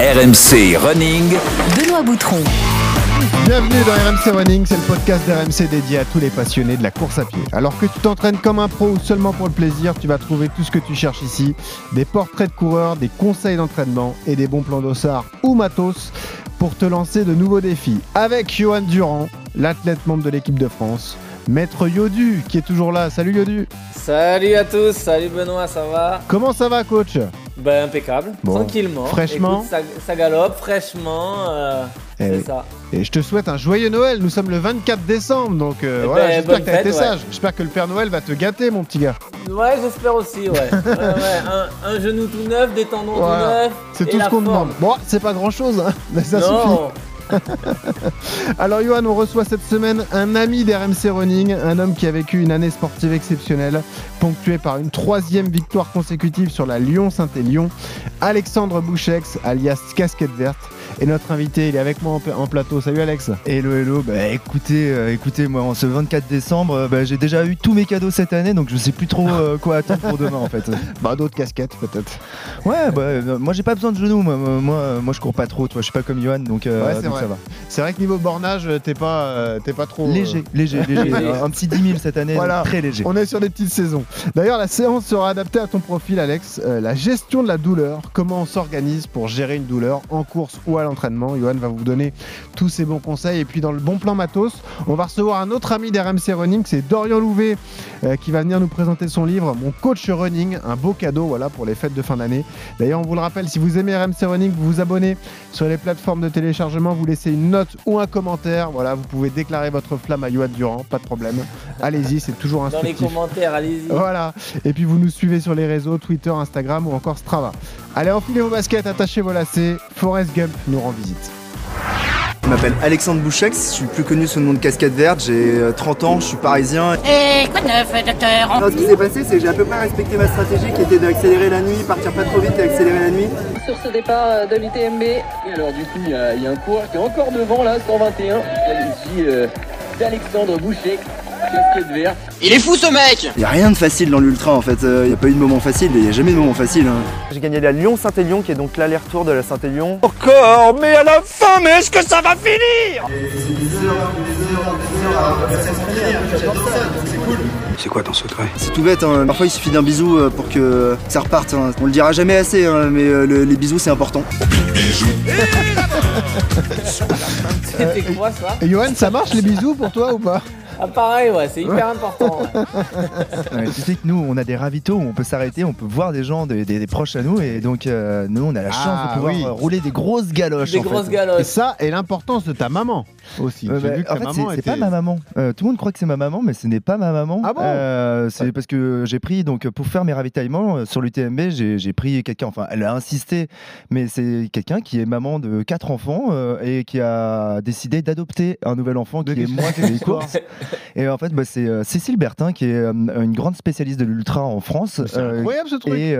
RMC Running. Benoît Boutron. Bienvenue dans RMC Running, c'est le podcast d'RMC dédié à tous les passionnés de la course à pied. Alors que tu t'entraînes comme un pro ou seulement pour le plaisir, tu vas trouver tout ce que tu cherches ici. Des portraits de coureurs, des conseils d'entraînement et des bons plans d'ossard ou matos pour te lancer de nouveaux défis. Avec Johan Durand, l'athlète membre de l'équipe de France. Maître Yodu qui est toujours là. Salut Yodu. Salut à tous, salut Benoît, ça va? Comment ça va coach? Ben impeccable, Bon. tranquillement. Fraîchement. Écoute, ça, ça galope, fraîchement, euh, Eh c'est oui. ça. Et je te souhaite un joyeux Noël. Nous sommes le 24 décembre, donc euh, Eh voilà, ben, j'espère que t'as été fête, ouais. sage. J'espère que le Père Noël va te gâter, mon petit gars. Ouais, j'espère aussi, ouais. ouais, ouais. Un, un genou tout neuf, des tendons Voilà. tout neufs. C'est tout ce qu'on demande. Bon, c'est pas grand chose, mais ça suffit. Alors Johan, on reçoit cette semaine un ami d'RMC Running, un homme qui a vécu une année sportive exceptionnelle, ponctuée par une troisième victoire consécutive sur la Lyon-Saint-Élion, Alexandre Bouchex, alias Casquette Verte. Et notre invité, il est avec moi en, en plateau. Salut Alex. Hello hello, bah écoutez, euh, écoutez moi en ce 24 décembre, euh, bah, j'ai déjà eu tous mes cadeaux cette année donc je sais plus trop euh, quoi attendre pour demain en fait. Bah d'autres casquettes peut-être. Ouais bah moi j'ai pas besoin de genoux, moi, moi, moi, je cours pas trop, toi je suis pas comme Johan donc, Ouais, ça va. C'est vrai que niveau bornage, t'es pas, t'es pas trop... Léger, léger, léger, un petit 10 000 cette année, Voilà. très léger. On est sur des petites saisons. D'ailleurs, la séance sera adaptée à ton profil, Alex. La gestion de la douleur, comment on s'organise pour gérer une douleur en course ou à l'entraînement. Johan va vous donner tous ces bons conseils. Et puis, dans le bon plan matos, on va recevoir un autre ami d'RMC Running, c'est Dorian Louvet, euh, qui va venir nous présenter son livre, Mon coach running, un beau cadeau voilà, pour les fêtes de fin d'année. D'ailleurs, on vous le rappelle, si vous aimez RMC Running, vous vous abonnez sur les plateformes de téléchargement, vous laissez une note ou un commentaire. Voilà, vous pouvez déclarer votre flamme à Johan Durand, pas de problème. Allez-y, c'est toujours dans les instructif. commentaires, allez-y. Voilà. Et puis vous nous suivez sur les réseaux Twitter, Instagram ou encore Strava. Allez, enfilez vos baskets, attachez vos lacets. Forrest Gump nous rend visite. Je m'appelle Alexandre Bouchex, je suis plus connu sous le nom de Cascade Verte, j'ai euh, 30 ans, je suis parisien. Et quoi de neuf, docteur Alors, ce qui s'est passé, c'est que j'ai à peu près respecté ma stratégie qui était d'accélérer la nuit, partir pas trop vite et accélérer la nuit. sur ce départ euh, de l'UTMB. Et alors du coup, il y, a y un coureur qui est encore devant là, 121. Il s'agit euh, d'Alexandre verte. Il est fou ce mec Il y a rien de facile dans l'ultra en fait, euh, il n'y a pas eu de moment facile, il n'y a jamais de moment facile. hein. J'ai gagné la Lyon-Saint-Élion qui est donc l'aller-retour de la Saint-Élion. Encore Mais à la fin, mais est-ce que ça va finir? C'est quoi ton secret? C'est tout bête, hein. parfois il suffit d'un bisou euh, pour que ça reparte. hein. On le dira jamais assez, hein, mais euh, le- les bisous c'est important. C'était quoi ça Et Johan, ça marche les bisous pour toi ou pas? Ah pareil, ouais, c'est hyper important. ouais. Ouais, tu sais que nous on a des ravitaux où on peut s'arrêter, on peut voir des gens, des, des- des proches à nous et donc euh, nous on a la chance Ah, de pouvoir oui. rouler des grosses galoches. Des en fait. grosses Et galoches. ça, et l'importance de ta maman aussi. Euh, bah, vu que en ta fait, maman c'est était- pas ma maman. Euh, tout le monde croit que c'est ma maman, mais ce n'est pas ma maman. Ah bon Euh, C'est parce que j'ai pris donc pour faire mes ravitaillements euh, sur l'UTMB, j'ai j'ai pris quelqu'un. Enfin, elle a insisté, mais c'est quelqu'un qui est maman de quatre enfants euh, et qui a décidé d'adopter un nouvel enfant De qui est quelle- moi qui les courses. Et en fait, bah, c'est euh, Cécile Bertin qui est euh, une grande spécialiste de l'ultra en France. C'est Euh, incroyable ce truc. et,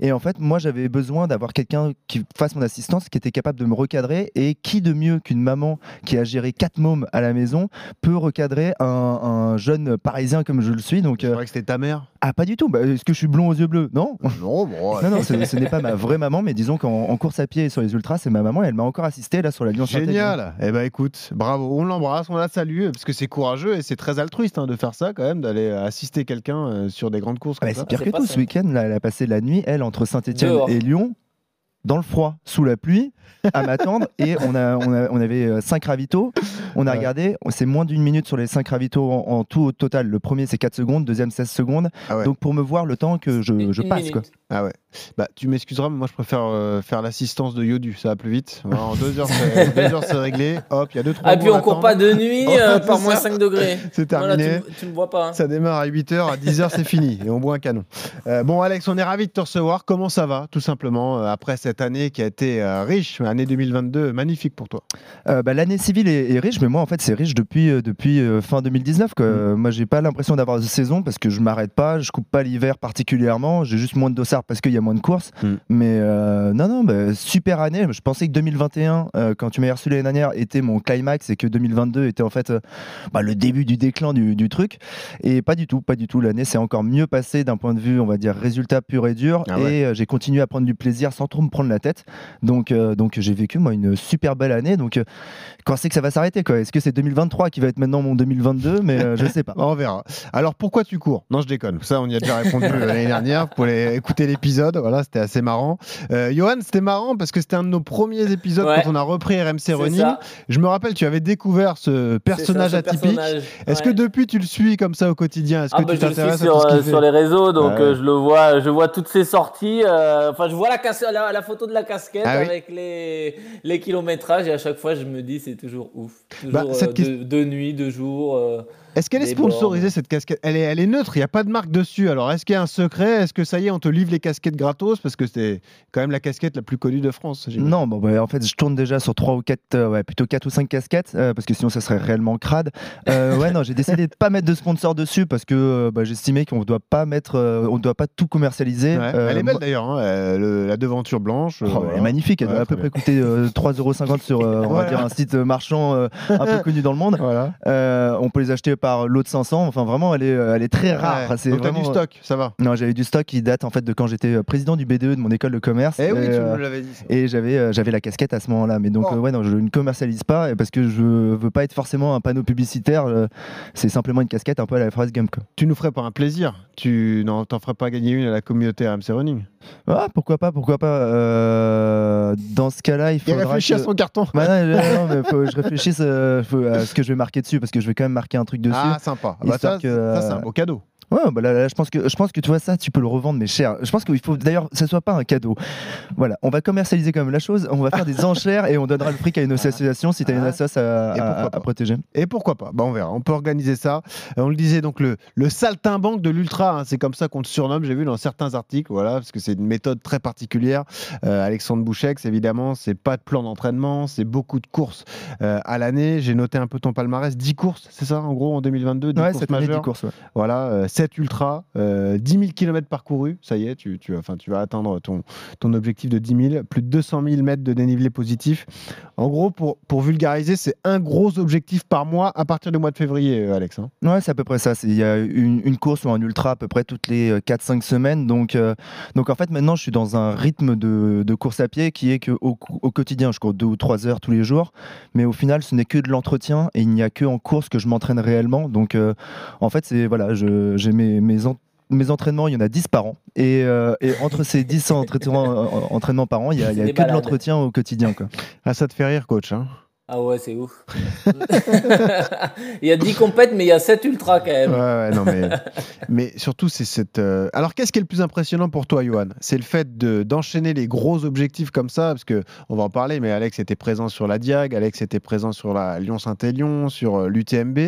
et en fait, moi, j'avais besoin d'avoir quelqu'un qui fasse mon assistance, qui était capable de me recadrer. Et qui de mieux qu'une maman qui a géré quatre mômes à la maison peut recadrer un, un jeune parisien comme je le suis Donc, C'est vrai que c'était ta mère ah, pas du tout. Bah, Est-ce que je suis blond aux yeux bleus? Non. Non, bon. Non, non, ce, ce n'est pas ma vraie maman, mais disons qu'en en course à pied et sur les ultras, c'est ma maman et elle m'a encore assisté là sur la Lyon. Génial. Eh ben écoute, bravo, on l'embrasse, on la salue parce que c'est courageux et c'est très altruiste hein, de faire ça quand même, d'aller assister quelqu'un euh, sur des grandes courses Ah bah, c'est pire que tout. Ce week-end, là, elle a passé la nuit, elle, entre Saint-Etienne et Lyon, dans le froid, sous la pluie, à m'attendre. et on, a, on, a- on avait euh, cinq ravitaux. On a Ouais. regardé, c'est moins d'une minute sur les cinq ravitaux en, en tout au total. Le premier, c'est 4 secondes, deuxième, 16 secondes. Ah ouais. Donc pour me voir le temps que je, passe. minute. Quoi. Ah ouais. Bah tu m'excuseras, mais moi je préfère euh, faire l'assistance de Yodu, ça va plus vite. Voilà, en deux heures, c'est deux heures, c'est réglé. Hop, il y a deux trois. Ah, puis on court pas de nuit Ouais, euh, par moins ça. 5 degrés. C'est Voilà, terminé. tu, tu me vois pas. hein. Ça démarre à 8h, à 10h c'est fini et on boit un canon. Euh, bon Alex, on est ravis de te recevoir. Comment ça va tout simplement euh, après cette année qui a été euh, riche, année 2022 magnifique pour toi? Euh, bah, L'année civile est, est riche, mais moi en fait c'est riche depuis, euh, depuis euh, fin 2019. Quoi. Mm. Moi j'ai pas l'impression d'avoir de saison parce que je m'arrête pas, je coupe pas l'hiver particulièrement, j'ai juste moins de dossard parce qu'il y a moins de courses. Mm. Mais euh, non, non, bah, super année. Je pensais que 2021, euh, quand tu m'as reçu l'année dernière, était mon climax et que 2022 était en fait euh, bah, le début du déclin du, du truc. Et pas du tout, pas du tout. L'année s'est encore mieux passée d'un point de vue, on va dire, résultat pur et dur. Ah ouais. Et j'ai continué à prendre du plaisir sans trop me prendre la tête. Donc, donc j'ai vécu moi une super belle année. Donc, quand c'est que ça va s'arrêter quoi? Est-ce que c'est 2023 qui va être maintenant mon 2022 Mais je sais pas. On verra. Alors pourquoi tu cours? Non, je déconne. Ça, on y a déjà répondu l'année dernière. Vous pouvez écouter l'épisode. Voilà, c'était assez marrant. Euh, Johan, c'était marrant parce que c'était un de nos premiers épisodes Ouais. quand on a repris RMC Running. ça, Je me rappelle, tu avais découvert ce personnage c'est ça, ce atypique. Est-ce Ouais. que depuis tu le suis comme ça au quotidien? Est-ce Ah que bah, tu je le suis t'intéresses sur, euh, sur les réseaux, donc euh, je le vois, je vois toutes ses sorties. Enfin, je vois la, cas- la, la photo de la casquette Ah oui. avec les, les kilométrages et à chaque fois, je me dis c'est toujours ouf. Toujours Bah, cette question- de, de nuit, de jour. Euh, Est-ce qu'elle est sponsorisée cette casquette? Elle est, elle est neutre, il n'y a pas de marque dessus. Alors est-ce qu'il y a un secret? Est-ce que ça y est, on te livre les casquettes gratos? Parce que c'est quand même la casquette la plus connue de France. Non, bon, bah, en fait, je tourne déjà sur 3 ou 4, ouais, plutôt 4 ou 5 casquettes, euh, parce que sinon ça serait réellement crade. Euh, ouais, non, j'ai décidé de pas mettre de sponsor dessus parce que euh, bah, j'estimais qu'on ne doit pas mettre, euh, on doit pas tout commercialiser. Ouais. Euh, elle est belle d'ailleurs, hein, euh, la devanture blanche. euh, Oh, voilà. Elle est magnifique, elle Ouais, doit à peu près coûter euh, 3,50€ sur euh, on va dire un site marchand euh, un peu connu dans le monde. Voilà. Euh, on peut les acheter par lot de 500, enfin vraiment elle est, euh, elle est très rare. Ouais. C'est Donc t'as vraiment- du stock, ça va. Non, j'avais du stock qui date en fait de quand j'étais euh, président du BDE de mon école de commerce. Eh oui, Et, tu euh, me l'avais dit. ça. Et j'avais euh, j'avais la casquette à ce moment-là. Mais donc, Oh. euh, ouais, non, je ne commercialise pas parce que je veux pas être forcément un panneau publicitaire. euh, c'est simplement une casquette un peu à la Forrest Gump. Tu nous ferais pas un plaisir Tu n'en t'en ferais pas gagner une à la communauté RMC Running Ah, pourquoi pas, pourquoi pas. euh, dans ce cas-là, il Il faudra. réfléchit à que- son carton. Bah non, mais faut je réfléchisse euh, faut- à ce que je vais marquer dessus parce que je vais quand même marquer un truc dessus. Ah, sympa. Bah, Histoire ça, que, ça, c'est un euh, beau cadeau. Ouais, bah là, là, je pense que je pense que tu vois ça, tu peux le revendre mais cher. Je pense qu'il faut d'ailleurs que ce soit pas un cadeau. Voilà, on va commercialiser quand même la chose, on va faire des enchères et on donnera le fric à une association si tu as une Ah. association à, protéger. Et pourquoi pas bah, On verra. On peut organiser ça. Euh, on le disait donc le, le saltimbanque de l'ultra. hein, c'est comme ça qu'on te surnomme. J'ai vu dans certains articles. Voilà, parce que c'est une méthode très particulière. Euh, Alexandre Bouchex, évidemment, c'est pas de plan d'entraînement. C'est beaucoup de courses euh, à l'année. J'ai noté un peu ton palmarès. 10 courses, c'est ça en gros en 2022 10 Ouais, courses cette année, 10 majeures. courses. ouais. Voilà, euh, 7 ultras, euh, 10 000 km parcourus, ça y est, tu, tu, vas atteindre ton, objectif de 10 000, plus de 200 000 mètres de dénivelé positif. En gros, pour, vulgariser, c'est un gros objectif par mois à partir du mois de février, euh, Alex. hein. Ouais, c'est à peu près ça. Il y a une, course ou un ultra à peu près toutes les euh, 4-5 semaines. Donc, euh, donc en fait, maintenant, je suis dans un rythme de, course à pied qui est qu'au au quotidien, je cours 2 ou 3 heures tous les jours. Mais au final, ce n'est que de l'entretien et il n'y a que en course que je m'entraîne réellement. Donc, euh, en fait, c'est voilà, j'ai mes, mes, en- mes entraînements, il y en a 10 par an. Et, euh, et entre ces 10 entraînements, euh, entraînements par an, il y a, y a que de l'entretien au quotidien. Quoi. Ah, ça te fait rire, coach. hein Ah ouais, c'est ouf. il y a 10 compètes, mais il y a 7 ultras quand même. ouais, non, mais, mais surtout, c'est cette. euh, Alors, qu'est-ce qui est le plus impressionnant pour toi, Johan? C'est le fait de- d'enchaîner les gros objectifs comme ça, parce que on va en parler, mais Alex était présent sur la Diag, Alex était présent sur la Lyon-Saint-Élion, sur l'UTMB.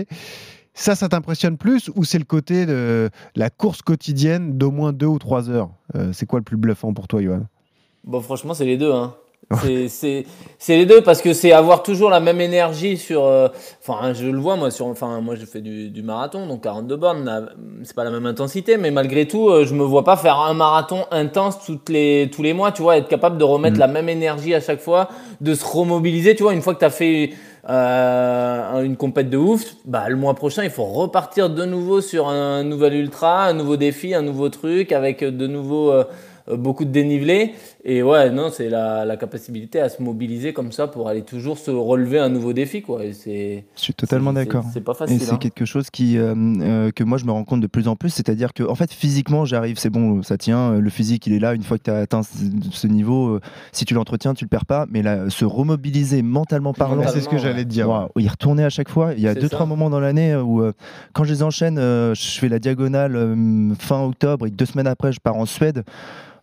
Ça, ça t'impressionne plus ou c'est le côté de la course quotidienne d'au moins deux ou trois heures? Euh, C'est quoi le plus bluffant pour toi, Johan? Bon, franchement, c'est les deux. Hein. C'est- les deux parce que c'est avoir toujours la même énergie sur. euh, Enfin, je le vois moi sur. Enfin, moi, je fais du, du marathon, donc 42 bornes. C'est pas la même intensité, mais malgré tout, euh, je me vois pas faire un marathon intense toutes les tous les mois. Tu vois, être capable de remettre Mm. la même énergie à chaque fois, de se remobiliser. Tu vois, une fois que tu as fait euh, une compète de ouf, bah, le mois prochain, il faut repartir de nouveau sur un nouvel ultra, un nouveau défi, un nouveau truc avec de nouveaux. euh, beaucoup de dénivelé. Et ouais, non, c'est la, la capacité à se mobiliser comme ça pour aller toujours se relever un nouveau défi. Quoi. Et c'est, Je suis totalement c'est- d'accord. C'est pas Et facile. c'est hein. quelque chose qui, euh, euh, que moi je me rends compte de plus en plus, c'est-à-dire que en fait physiquement j'arrive, c'est bon, ça tient, euh, le physique il est là, une fois que tu as atteint ce, ce niveau, euh, si tu l'entretiens tu le perds pas, mais là, se remobiliser mentalement parlant, C'est ce que ouais. j'allais te dire. Waouh, y retourner à chaque fois, il y a C'est deux ça. trois moments dans l'année où euh, quand je les enchaîne, euh, je fais la diagonale euh, fin octobre et deux semaines après je pars en Suède.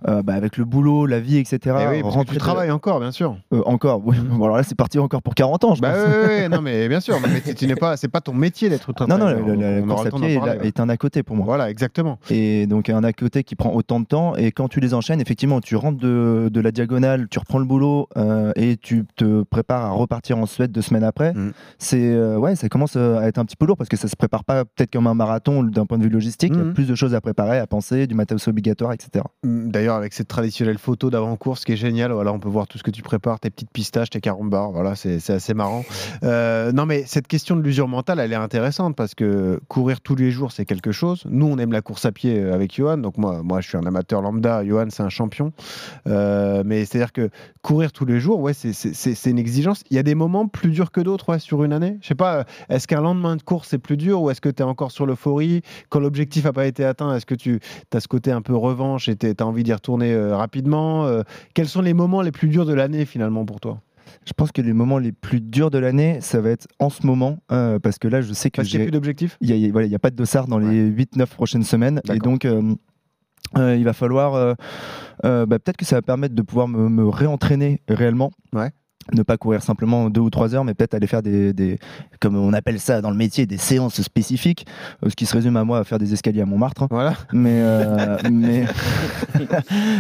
Euh, bah, avec le boulot, la vie, etc. Eh oui, parce que tu de- travailles encore, bien sûr. euh, encore. Oui. Bon, alors là, c'est parti encore pour 40 ans, je Bah pense. ouais, ouais, non, mais bien sûr. Mais tu- n'es pas, c'est pas ton métier d'être ultra Non, non, la, la- la On- aura course le à pied est, parler, là- ouais. est un à côté pour moi. Voilà, exactement. Et donc un à côté qui prend autant de temps. Et quand tu les enchaînes, effectivement, tu rentres de, de la diagonale, tu reprends le boulot euh, et tu te prépares à repartir en Suède deux semaines après. Mm. C'est ouais, ça commence à être un petit peu lourd parce que ça se prépare pas peut-être comme un marathon d'un point de vue logistique. Il y a plus de choses à préparer, à penser, du matos obligatoire, etc. D'ailleurs, D'ailleurs, avec cette traditionnelle photo d'avant-course qui est géniale, voilà, on peut voir tout ce que tu prépares, tes petites pistaches, tes carambars, voilà, c'est assez marrant. Euh, non, mais cette question de l'usure mentale, elle est intéressante parce que courir tous les jours, c'est quelque chose. Nous, on aime la course à pied euh, avec Johan, donc moi, moi je suis un amateur lambda, Johan, c'est un champion. Euh, mais c'est-à-dire que courir tous les jours, ouais, c'est- une exigence. Il y a des moments plus durs que d'autres ouais, sur une année. Je sais pas, est-ce qu'un lendemain de course, c'est plus dur ou est-ce que tu es encore sur l'euphorie? Quand l'objectif n'a pas été atteint, est-ce que tu as ce côté un peu revanche et tu as envie d'y retourner euh, rapidement Euh, Quels sont les moments les plus durs de l'année finalement pour toi? Je pense que les moments les plus durs de l'année, ça va être en ce moment, euh, parce que là, je sais que j'ai plus d'objectif il n'y a, voilà, pas de dossard dans les 8-9 prochaines semaines. Et donc, euh, il va falloir. bah, Peut-être que ça va permettre de pouvoir me, me réentraîner réellement. Ouais. Ne pas courir simplement deux ou trois heures, mais peut-être aller faire des, des- comme on appelle ça dans le métier, des séances spécifiques, euh, ce qui se résume à moi à faire des escaliers à Montmartre. hein. Voilà. Mais, euh, mais,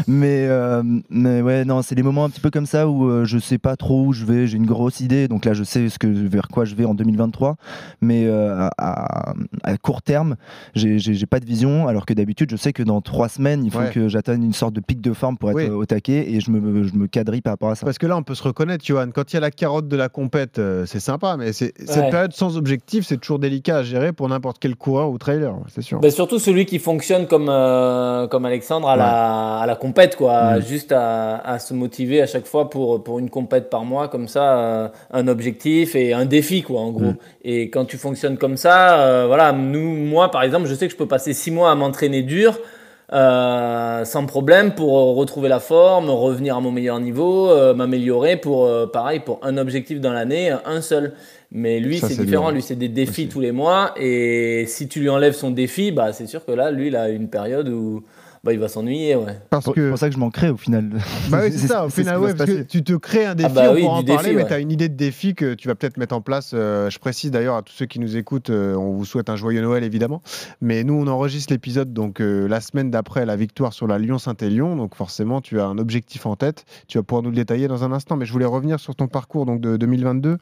mais, euh, mais ouais, non, c'est des moments un petit peu comme ça où euh, je sais pas trop où je vais. J'ai une grosse idée, donc là, je sais ce que, vers quoi je vais en 2023. Mais euh, à, à court terme, j'ai- pas de vision. Alors que d'habitude, je sais que dans trois semaines, il faut Ouais. que j'atteigne une sorte de pic de forme pour être Oui. au taquet et je me, je me quadrille par rapport à ça. Parce que là, on peut se reconnaître, Johan. Quand il y a la carotte de la compète, euh, c'est sympa, mais c'est- cette période sans objectif, c'est toujours délicat à gérer pour n'importe quel coureur ou trailer, c'est sûr. Bah, surtout celui qui fonctionne comme, euh, comme Alexandre à, la, à la compète, quoi. Mm. Juste à, à se motiver à chaque fois pour, pour une compète par mois, comme ça, euh, un objectif et un défi, quoi, en gros. Mm. Et quand tu fonctionnes comme ça, voilà, nous, moi, par exemple, je sais que je peux passer six mois à m'entraîner dur. Euh, sans problème pour euh, retrouver la forme, revenir à mon meilleur niveau, euh, m'améliorer pour euh, pareil pour un objectif dans l'année, un seul. Mais lui c'est différent, lui c'est des défis Aussi. tous les mois et si tu lui enlèves son défi, bah c'est sûr que là lui il a une période où bah, il va s'ennuyer ouais. Parce C'est pour ça que je m'en crée au final. Bah oui, c'est ça. Au final, ouais, parce que tu te crées un défi, bah on oui, pourra en défi, parler, mais tu as une idée de défi que tu vas peut-être mettre en place. Euh, je précise d'ailleurs à tous ceux qui nous écoutent, euh, on vous souhaite un joyeux Noël évidemment. Mais nous, on enregistre l'épisode donc euh, la semaine d'après la victoire sur la Lyon-Saint-Élion. Donc forcément, tu as un objectif en tête. Tu vas pouvoir nous le détailler dans un instant. Mais je voulais revenir sur ton parcours donc, de 2022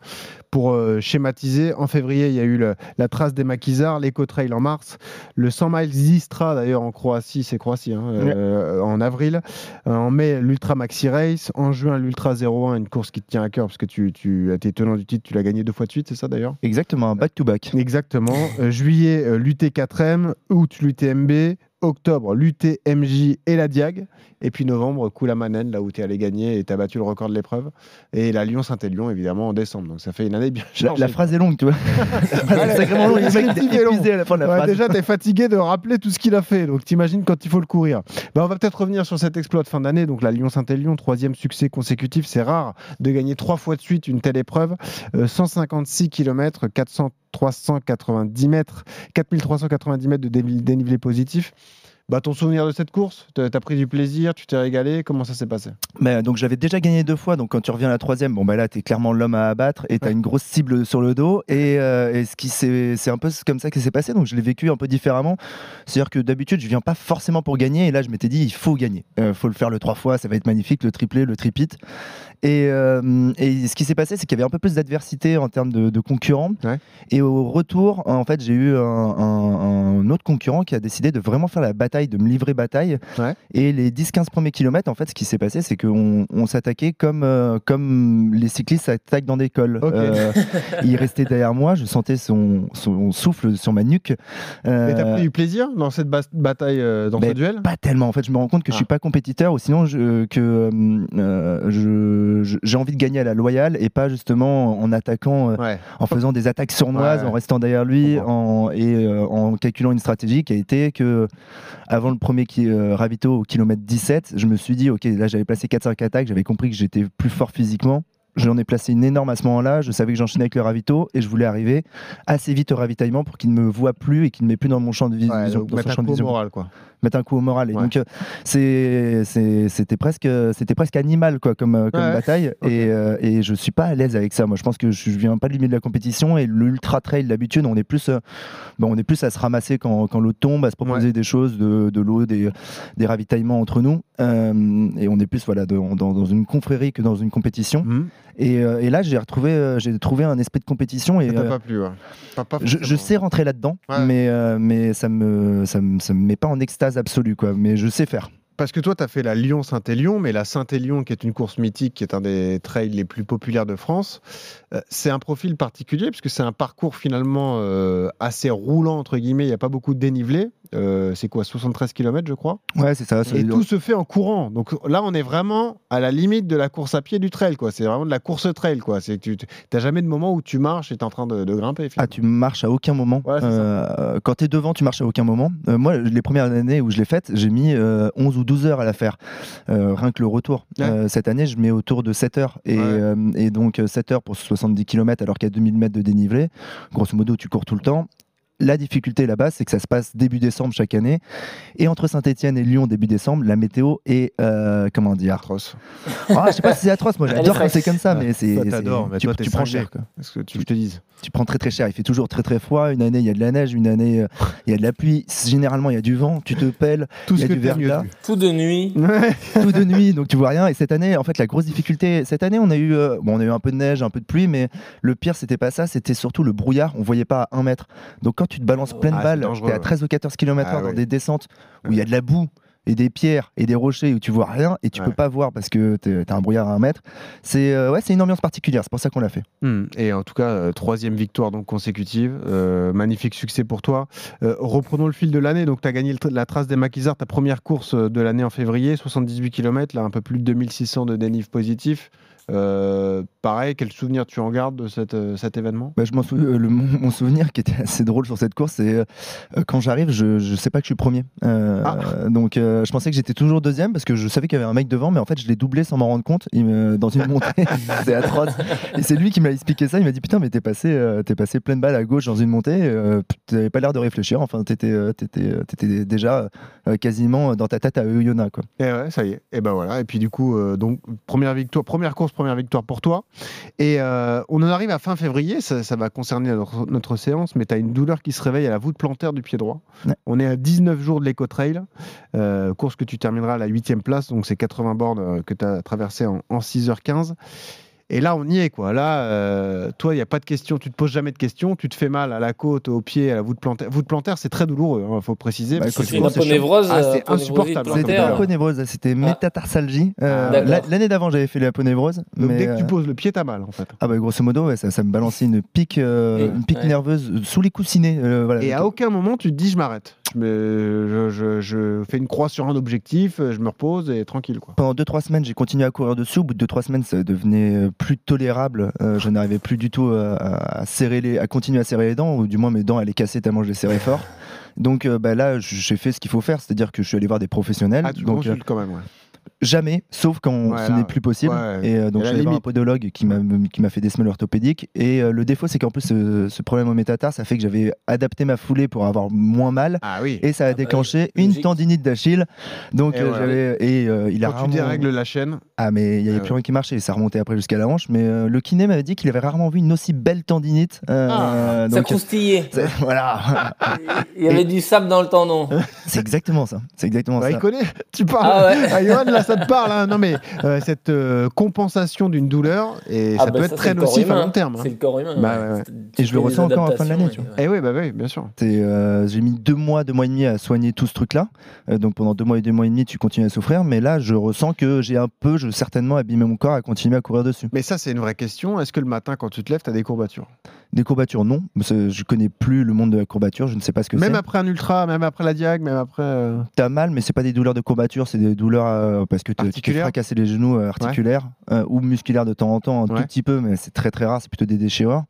pour euh, schématiser. En février, il y a eu le- la trace des maquisards, l'éco-trail en mars, le 100 miles Istra d'ailleurs en Croatie, c'est Croatie, hein, euh, en avril. Euh, En mai, l'Ultra Maxi Race. En juin, l'Ultra 01, une course qui te tient à cœur parce que tu, tu as été tenant du titre, tu l'as gagné deux fois de suite, c'est ça d'ailleurs? Exactement, back-to-back. Exactement. Euh, juillet, euh, l'UT4M. Août, l'UTMB. Octobre, l'UTMJ et la Diag. Et puis novembre, Koulamanen, là où tu es allé gagner et tu as battu le record de l'épreuve. Et la Lyon-Saint-Élion, évidemment, en décembre. Donc ça fait une année bien La, la phrase est longue, tu vois. c'est sacrément long. Déjà, tu es fatigué de rappeler tout ce qu'il a fait. Donc, t'imagines quand il faut le courir. Ben, on va peut-être revenir sur cet exploit de fin d'année. Donc, la Lyon-Saint-Élion, troisième succès consécutif. C'est rare de gagner trois fois de suite une telle épreuve. Euh, 156 km, 400, 390 mètres, 4390 mètres de déni- dénivelé positif. Bah, ton souvenir de cette course T'as as pris du plaisir Tu t'es régalé Comment ça s'est passé? Mais, donc j'avais déjà gagné deux fois, donc quand tu reviens à la troisième, bon bah là t'es clairement l'homme à abattre et t'as une grosse cible sur le dos et, euh, et ce qui s'est- c'est un peu comme ça que c'est passé, donc je l'ai vécu un peu différemment. C'est-à-dire que d'habitude je viens pas forcément pour gagner et là je m'étais dit il faut gagner, il faut le faire le trois fois, ça va être magnifique, le triplé, le tripit. Et, euh, et ce qui s'est passé c'est qu'il y avait un peu plus d'adversité en termes de, de concurrents Ouais. et au retour en fait j'ai eu un, un- un autre concurrent qui a décidé de vraiment faire la bataille, de me livrer bataille. Ouais. Et les 10-15 premiers kilomètres, en fait, ce qui s'est passé, c'est qu'on on s'attaquait comme, euh, comme les cyclistes s'attaquent dans des cols. Euh, il restait derrière moi, je sentais son, son souffle sur ma nuque. Mais t'as pris du plaisir dans cette bataille, dans ce mais duel? pas tellement. En fait, je me rends compte que je Ah. suis pas compétiteur, ou sinon je, que je- je- j'ai envie de gagner à la loyale et pas justement en attaquant, euh, Ouais. en faisant des attaques sournoises, Ouais, ouais. en restant derrière lui, en, et euh, en calculant une stratégie qui a été que avant le premier qui, euh, ravito au kilomètre 17, je me suis dit ok, là j'avais placé 4-5 attaques, j'avais compris que j'étais plus fort physiquement. J'en ai placé une énorme à ce moment-là. Je savais que j'enchaînais avec le ravito et je voulais arriver assez vite au ravitaillement pour qu'il ne me voit plus et qu'il ne m'ait plus dans mon champ de Ouais, vision. dans son champ de coup au vision moral, quoi. mettre un coup au moral. Et Ouais. donc, euh, c'était presque, c'était presque animal quoi, comme, euh, comme Ouais. bataille. Et, euh, et je suis pas à l'aise avec ça. Moi, je pense que je viens pas de limite de la compétition. Et l'ultra trail, d'habitude, on est plus, euh, ben, on est plus à se ramasser quand, quand l'eau tombe, à se proposer des choses, de, de l'eau, des, des ravitaillements entre nous. Euh, et on est plus voilà, de- dans, dans une confrérie que dans une compétition. Et, euh, et là, j'ai retrouvé, euh, j'ai trouvé un esprit de compétition. Et, Ça t'a euh, pas plu, ouais. Pas- pas je, sais rentrer là-dedans, Ouais. mais, mais ça me, ça me, ça me met pas en extase absolue, quoi. Mais je sais faire. Parce que toi, tu as fait la Lyon-Saint-Élion, mais la Saint-Élion, qui est une course mythique, qui est un des trails les plus populaires de France, euh, c'est un profil particulier, puisque c'est un parcours finalement euh, assez roulant, entre guillemets. Il n'y a pas beaucoup de dénivelé. Euh, c'est quoi, 73 km, je crois Ouais, c'est ça. Et tout se fait en courant. Donc là, on est vraiment à la limite de la course à pied du trail. quoi. C'est vraiment de la course trail. quoi. C'est tu n'as jamais de moment où tu marches et tu es en train de, de grimper. Ah, tu marches à aucun moment. Ouais. Euh, quand tu es devant, tu marches à aucun moment. Euh, moi, les premières années où je l'ai faite, j'ai mis euh, 11 ou 12 heures à la faire. Rien que le retour. Ouais. Cette année, je mets autour de 7 heures. Et, Ouais. et donc, euh, 7 heures pour 70 km alors qu'il y a 2000 mètres de dénivelé. Grosso modo, tu cours tout le temps. La difficulté là-bas, c'est que ça se passe début décembre chaque année. Et entre Saint-Etienne et Lyon, début décembre, la météo est, euh, comment dire? Atroce. Ah, Je sais pas si c'est atroce, moi j'adore quand c'est comme ça, Ouais. mais c'est. Toi, t'adores, mais tu, toi, tu prends cher. quoi. Est-ce que tu je te dise tu prends très très cher. Il fait toujours très très froid. Une année, il y a de la neige. Une année, euh, il y a de la pluie. Généralement, il y a du vent. Tu te pelles. Tout Il y a que du verglas. Tout de nuit. Ouais. tout de nuit, donc tu vois rien. Et cette année, en fait, la grosse difficulté, cette année, on a eu, euh, bon, on a eu un peu de neige, un peu de pluie, mais le pire, c'était pas ça, c'était surtout le brouillard. On voyait pas à un mètre. Donc quand tu te balances pleine Ah, balle, t'es à ouais. 13 ou 14 km/h Ah, dans des descentes où il y a de la boue. Et des pierres et des rochers où tu vois rien et tu Ouais. peux pas voir parce que t'es- t'as un brouillard à un mètre. C'est euh, ouais, c'est une ambiance particulière. C'est pour ça qu'on l'a fait. Hmm. Et en tout cas, euh, troisième victoire donc consécutive. Euh, magnifique succès pour toi. Reprenons le fil de l'année. Donc, tu as gagné la trace des maquisards, ta première course de l'année en février, 78 km, là, un peu plus de 2600 de dénive positif. Euh, pareil, quel souvenir tu en gardes de cette, euh, cet événement? Bah, je m'en sou- euh, le, mon, mon souvenir qui était assez drôle sur cette course, c'est quand j'arrive, je, je sais pas que je suis premier. Ah. Donc je pensais que j'étais toujours deuxième parce que je savais qu'il y avait un mec devant, mais en fait je l'ai doublé sans m'en rendre compte. Il me- dans une montée, c'était atroce. Et c'est lui qui m'a expliqué ça. Il m'a dit putain, mais t'es passé, t'es passé pleine balle à gauche dans une montée. T'avais pas l'air de réfléchir. Enfin, t'étais, t'étais, t'étais déjà quasiment dans ta tête à Oyonnax, quoi. Et ouais, ça y est. Et ben voilà. Et puis du coup, donc première victoire, première course, première victoire pour toi. Et euh, on en arrive à fin février. Ça, ça va concerner notre, notre séance, mais tu as une douleur qui se réveille à la voûte plantaire du pied droit. Ouais. On est à 19 jours de l'éco-trail, euh, course que tu termineras à la 8 place. Donc c'est 80 bornes euh, que tu as traversé en, en 6h15. Et là, on y est, quoi. Là, euh, toi, il n'y a pas de question. Tu te poses jamais de questions. Tu te fais mal à la côte, au pied, à la voûte plantaire. Voûte plantaire, c'est très douloureux, il faut préciser. Bah, C'est une aponévrose. Ah, c'est euh, insupportable. C'était aponévrose, c'était métatarsalgie. Euh, Ah, L'année d'avant, j'avais fait l'aponévrose. Donc mais, dès que tu poses le pied, t'as mal, en fait. Ah bah grosso modo, ouais, ça, ça me balançait une pique, euh, une pique Ouais. nerveuse sous les coussinets. euh, voilà. Et à aucun moment, tu te dis, je m'arrête. Je, je, je- je fais une croix sur un objectif, je me repose et tranquille, quoi. Pendant 2-3 semaines, j'ai continué à courir dessus. Au bout de 2-3 semaines, ça devenait plus tolérable. Euh, je n'arrivais plus du tout euh, à, à serrer les, à continuer à serrer les dents, ou du moins mes dents allaient casser tellement je les serrais fort. Donc euh, bah, là, j'ai fait ce qu'il faut faire, c'est-à-dire que je suis allé voir des professionnels. Ah, tu donc, quand même, ouais. Jamais, sauf quand Ouais, ce n'est plus possible. ouais. Et euh, donc Et la je suis allé voir un podologue qui m'a qui m'a fait des semelles orthopédiques. Et euh, le défaut, c'est qu'en plus ce, ce problème au métatar, ça fait que j'avais adapté ma foulée pour avoir moins mal. Ah oui. Et ça a bah déclenché une tendinite d'Achille. Donc Et euh, j'avais et euh, il a Quand tu rarement- dérègles la chaîne, Ah mais il y avait Ah plus ouais. rien qui marchait. Ça remontait après jusqu'à la hanche. Mais euh, le kiné m'avait dit qu'il avait rarement vu une aussi belle tendinite. Euh, Ah, Ça donc, croustillait. c'est- voilà, Il y avait du sable dans le tendon. c'est exactement ça. C'est exactement bah, ça. il connaît. Tu parles. Ah ouais. Là, ça te parle. hein. Non, mais euh, cette euh, compensation d'une douleur, et Ah ça bah, peut être très nocif à long terme. hein. C'est le corps humain. Bah, ouais, ouais. Et je le ressens encore à la fin de l'année, tu adaptations, Eh oui, bah oui, bien sûr. Euh, j'ai mis deux mois, deux mois et demi à soigner tout ce truc-là. Euh, donc pendant deux mois et deux mois et demi, tu continues à souffrir. Mais là, je ressens que j'ai un peu, je certainement abîmé mon corps à continuer à courir dessus. Mais ça, c'est une vraie question. Est-ce que le matin, quand tu te lèves, tu as des courbatures? Des courbatures, non. Je connais plus le monde de la courbature. Je ne sais pas ce que Même c'est. après un ultra, même après la diag, même après. euh, T'as mal, mais c'est pas des douleurs de courbature, c'est des douleurs euh, parce que te- tu Articulaires fracassé les genoux euh, articulaires euh, ou musculaires de temps en temps, un Ouais. tout petit peu, mais c'est très très rare. C'est plutôt des déchirures.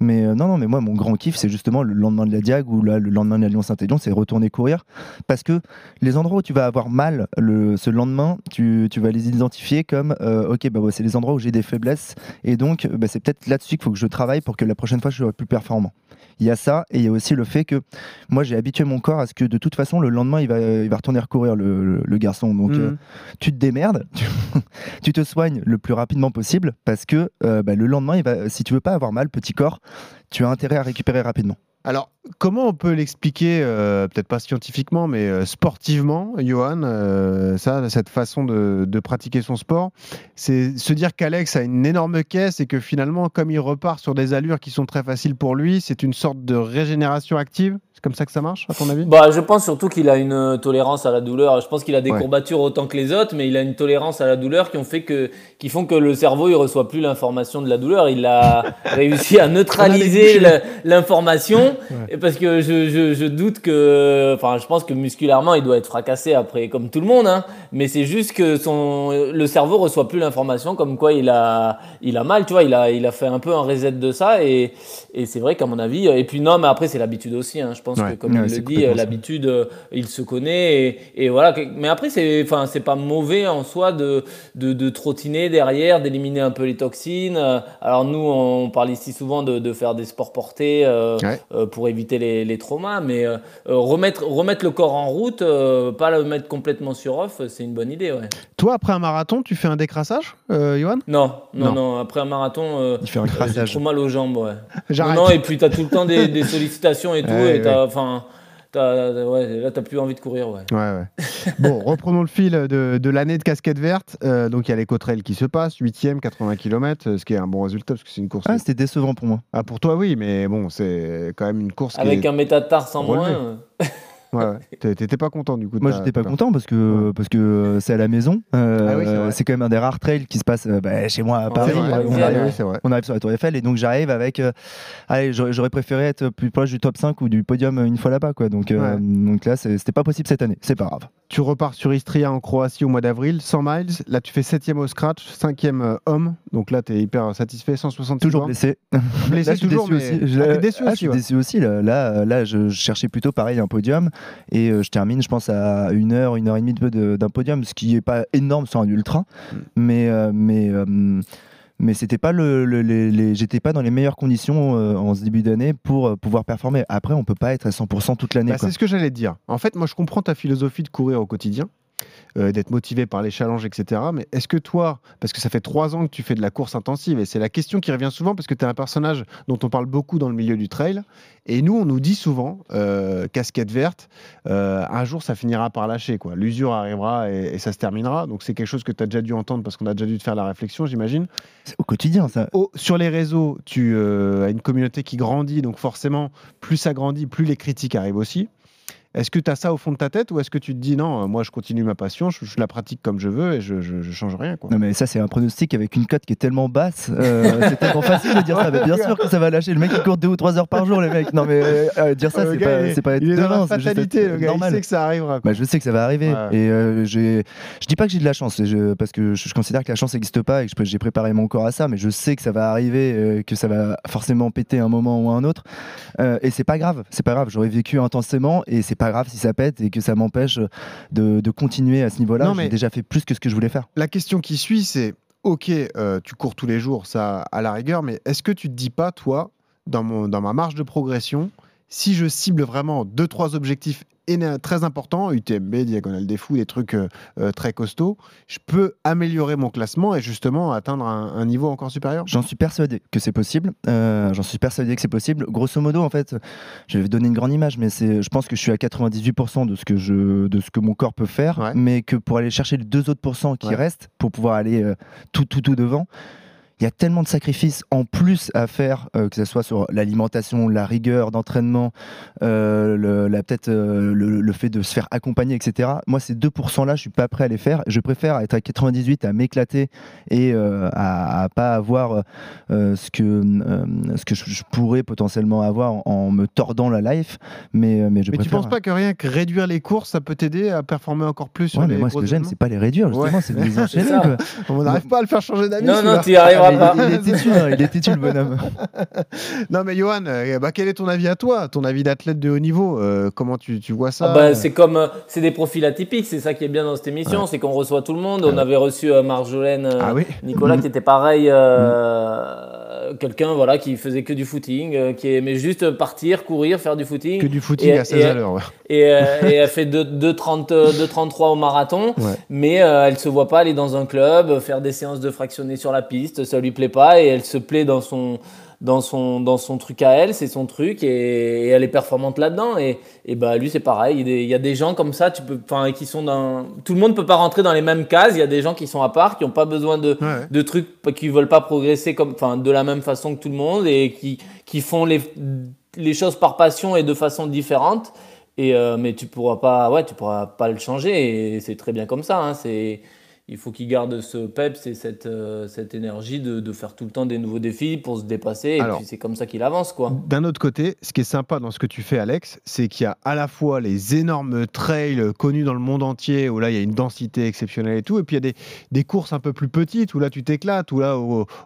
Mais euh, non, non, mais moi, mon grand kiff, c'est justement le lendemain de la Diag ou là, le lendemain de la Lyon-Saint-Élion, c'est retourner courir. Parce que les endroits où tu vas avoir mal le, ce lendemain, tu, tu vas les identifier comme euh, ok, bah, c'est les endroits où j'ai des faiblesses. Et donc, euh, bah, c'est peut-être là-dessus qu'il faut que je travaille pour que la prochaine fois, je sois plus performant. Il y a ça, et il y a aussi le fait que moi, j'ai habitué mon corps à ce que de toute façon, le lendemain, il va, il va retourner recourir, le, le- le garçon. Donc, Mhm. euh, tu te démerdes, tu, tu te soignes le plus rapidement possible parce que euh, bah, le lendemain, il va, si tu veux pas avoir mal, petit corps, tu as intérêt à récupérer rapidement. Alors, comment on peut l'expliquer, euh, peut-être pas scientifiquement, mais euh, sportivement, Johan, euh, ça, cette façon de, de pratiquer son sport C'est se dire qu'Alex a une énorme caisse et que finalement, comme il repart sur des allures qui sont très faciles pour lui, c'est une sorte de régénération active? C'est comme ça que ça marche, à ton avis? Bah, je pense surtout qu'il a une tolérance à la douleur. Je pense qu'il a des Ouais. courbatures autant que les autres, mais il a une tolérance à la douleur qui ont fait que, qui font que le cerveau il reçoit plus l'information de la douleur. Il a réussi à neutraliser l'information, parce que je, je, je doute que, enfin, je pense que musculairement il doit être fracassé après, comme tout le monde, hein. Mais c'est juste que son, le cerveau reçoit plus l'information, comme quoi il a, il a mal, tu vois. Il a, il a fait un peu un reset de ça, et, et c'est vrai qu'à mon avis, et puis non, mais après c'est l'habitude aussi. Hein. Je pense Ouais. que comme Ouais, il le dit, l'habitude, euh, il se connaît et, et voilà. Mais après, c'est, enfin, pas mauvais en soi de, de, de trottiner derrière, d'éliminer un peu les toxines. Euh, Alors nous, on parle ici souvent de, de faire des sports portés euh, Ouais. euh, pour éviter les, les traumas, mais euh, euh, remettre, remettre le corps en route, euh, pas le mettre complètement sur off, c'est une bonne idée, ouais. Toi, après un marathon, tu fais un décrassage, euh, Johan? Non, non, Non. non. Après un marathon, euh, Il fait un j'ai crassage. trop mal aux jambes, ouais. Non, et puis t'as tout le temps des, des sollicitations et tout, Ouais, et ouais, là t'as plus envie de courir, ouais. Ouais, ouais. bon, reprenons le fil de, de l'année de casquette verte. Euh, donc, il y a l'éco-trail qui se passe, 8ème, 80 km, ce qui est un bon résultat parce que c'est une course. Ah, c'était décevant pour moi. Ah, pour toi, oui, mais bon, c'est quand même une course qui Avec est... un métatars en moins. Ouais, ouais. T'é- T'étais pas content du coup. Moi, ta- j'étais pas content parce que parce que euh, c'est à la maison. Euh, Ah oui, c'est quand même un des rares trails qui se passe euh, bah, chez moi à Paris. Vrai, on, arrive, oui, c'est vrai. on arrive sur la Tour Eiffel et donc j'arrive avec. euh, allez, j'aurais préféré être plus proche du top 5 ou du podium une fois là-bas, quoi. Donc, euh, donc là, c'était pas possible cette année. C'est pas grave. Tu repars sur Istria en Croatie au mois d'avril, 100 miles. Là, tu fais 7ème au scratch, 5ème euh, homme. Donc là, tu es hyper satisfait, 160 Toujours points. blessé. Blessé Là, je suis toujours, déçu mais aussi. Je- Ah, déçu ah, je suis ouais. déçu aussi. Là, là, là, je, cherchais plutôt pareil un podium et euh, je termine, je pense, à une heure, une heure et demie de- de- d'un podium, ce qui est pas énorme sur un ultra, Mm. mais euh, mais euh, mais c'était pas le, le- les, les- j'étais pas dans les meilleures conditions euh, en ce début d'année pour euh, pouvoir performer. Après, on peut pas être à 100% toute l'année. Bah, c'est ce que j'allais te dire. En fait, moi, je comprends ta philosophie de courir au quotidien, euh, d'être motivé par les challenges, etc. Mais est-ce que toi, parce que ça fait trois ans que tu fais de la course intensive, et c'est la question qui revient souvent, parce que tu es un personnage dont on parle beaucoup dans le milieu du trail, et nous, on nous dit souvent, euh, casquette verte, euh, un jour, ça finira par lâcher. quoi. L'usure arrivera et, et ça se terminera. Donc, c'est quelque chose que tu as déjà dû entendre, parce qu'on a déjà dû te faire la réflexion, j'imagine. C'est au quotidien, ça. Au- sur les réseaux, tu as une communauté qui grandit, donc forcément, plus ça grandit, plus les critiques arrivent aussi. Est-ce que tu as ça au fond de ta tête ou est-ce que tu te dis non, euh, moi je continue ma passion, je, je la pratique comme je veux et je, je, je change rien quoi. Non mais ça c'est un pronostic avec une cote qui est tellement basse, euh, c'est tellement facile de dire ça. Mais bien sûr que ça va lâcher. Le mec il court deux ou trois heures par jour, les mecs. Non mais euh, dire ça c'est pas, est- c'est pas être il est dans devin, la c'est juste fatalité, le gars, normal. il sait que ça arrivera. Bah, je sais que ça va arriver Ouais. et euh, je dis pas que j'ai de la chance parce que je, considère que la chance n'existe pas et que j'ai préparé mon corps à ça mais je sais que ça va arriver que ça va forcément péter un moment ou un autre et c'est pas grave c'est pas grave j'aurais vécu intensément et c'est pas grave si ça pète et que ça m'empêche de, de continuer à ce niveau là Non, mais- j'ai déjà fait plus que ce que je voulais faire. La question qui suit, c'est ok, euh, tu cours tous les jours, ça à la rigueur, mais est-ce que tu te dis pas, toi, dans, mon, dans ma marge de progression, si je cible vraiment deux, trois objectifs très importants, UTMB, Diagonale des Fous, des trucs euh, euh, très costauds, je peux améliorer mon classement et justement atteindre un, un niveau encore supérieur J'en suis persuadé que c'est possible. Euh, J'en suis persuadé que c'est possible. Grosso modo, en fait, je vais donner une grande image, mais je pense que je suis à 98% de ce que je, de ce que mon corps peut faire, Ouais. mais que pour aller chercher les deux autres pourcents qui Ouais. restent, pour pouvoir aller euh, tout, tout, tout devant. Il y a tellement de sacrifices en plus à faire, euh, que ce soit sur l'alimentation, la rigueur d'entraînement, euh, le, la- peut-être euh, le, le fait de se faire accompagner, etc. Moi, ces 2%-là, je suis pas prêt à les faire. Je préfère être à 98, à m'éclater et euh, à, à pas avoir euh, ce que euh, ce que je, je pourrais potentiellement avoir en, en me tordant la life. Mais mais je Mais tu penses pas que rien que réduire les courses, ça peut t'aider à performer encore plus sur Ouais, les mais moi, ce que j'aime, c'est pas les réduire, justement, Ouais. c'est de les enchaîner. On n'arrive pas à le faire changer d'avis. Non, non, tu y arriveras Il, il est têtu, hein, il est têtu, le bonhomme. Non, mais Johan, euh, bah, quel est ton avis à toi Ton avis d'athlète de haut niveau euh, Comment tu, tu vois ça Ah bah, c'est comme euh, c'est des profils atypiques, c'est ça qui est bien dans cette émission, c'est qu'on reçoit tout le monde. On avait reçu euh, Marjolaine, euh, Ah oui. Nicolas qui était pareil, euh, quelqu'un voilà qui faisait que du footing, euh, qui aimait juste partir, courir, faire du footing. Que du footing Et- à 16 et- à l'heure. ouais. Et, euh, et elle fait 2,30 euh, 2,33 au marathon, Ouais. mais euh, elle se voit pas aller dans un club, euh, faire des séances de fractionnés sur la piste, ça lui plaît pas et elle se plaît dans son dans son dans son truc à elle, c'est son truc et, et elle est performante là-dedans et, et bah lui c'est pareil, il y a des- il y a des gens comme ça, tu peux enfin qui sont dans tout le monde peut pas rentrer dans les mêmes cases, il y a des gens qui sont à part, qui ont pas besoin de Ouais. de trucs qui veulent pas progresser comme enfin de la même façon que tout le monde et qui qui font les les choses par passion et de façon différente. Et, euh, mais tu pourras pas, ouais, tu pourras pas le changer et c'est très bien comme ça. hein. C'est, il faut qu'il garde ce peps et cette, euh, cette énergie de, de faire tout le temps des nouveaux défis pour se dépasser. Et Alors. puis c'est comme ça qu'il avance, quoi. D'un autre côté, ce qui est sympa dans ce que tu fais, Alex, c'est qu'il y a à la fois les énormes trails connus dans le monde entier, où là, il y a une densité exceptionnelle et tout, et puis il y a des, des courses un peu plus petites, où là, tu t'éclates, où là,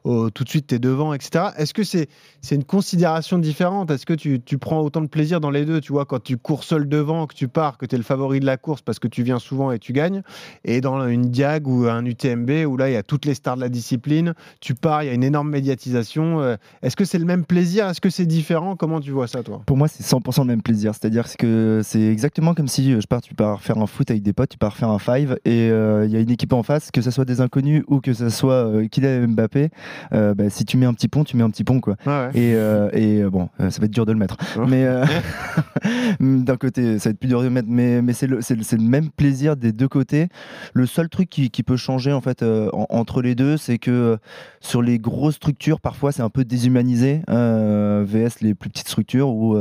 tout de suite, tu es devant, etc. Est-ce que c'est c'est une considération différente? Est-ce que tu, tu prends autant de plaisir dans les deux Tu vois, quand tu cours seul devant, que tu pars, que tu es le favori de la course parce que tu viens souvent et tu gagnes, et dans une Diag ou un UTMB, où là, il y a toutes les stars de la discipline, tu pars, il y a une énorme médiatisation. euh, Est-ce que c'est le même plaisir? Est-ce que c'est différent? Comment tu vois ça, toi? Pour moi, c'est 100% le même plaisir. C'est-à-dire que c'est exactement comme si euh, je pars, tu pars faire un foot avec des potes, tu pars faire un five et euh, il y a une équipe en face, que ce soit des inconnus ou que ce soit euh, Kylian Mbappé. euh, bah, si tu mets un petit pont, tu mets un petit pont, quoi. Et, euh, et, euh, bon, ça va être dur de le mettre. Oh. Mais d'un côté, ça va être plus dur de le mettre. Mais, mais c'est le, le- le même plaisir des deux côtés. Le seul truc qui, qui peut changer en fait euh, en- entre les deux, c'est que euh, sur les grosses structures, parfois c'est un peu déshumanisé. euh, VS les plus petites structures où,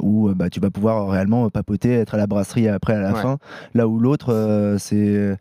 où bah, tu vas pouvoir réellement papoter, être à la brasserie après à la Ouais. fin. Là où l'autre, c'est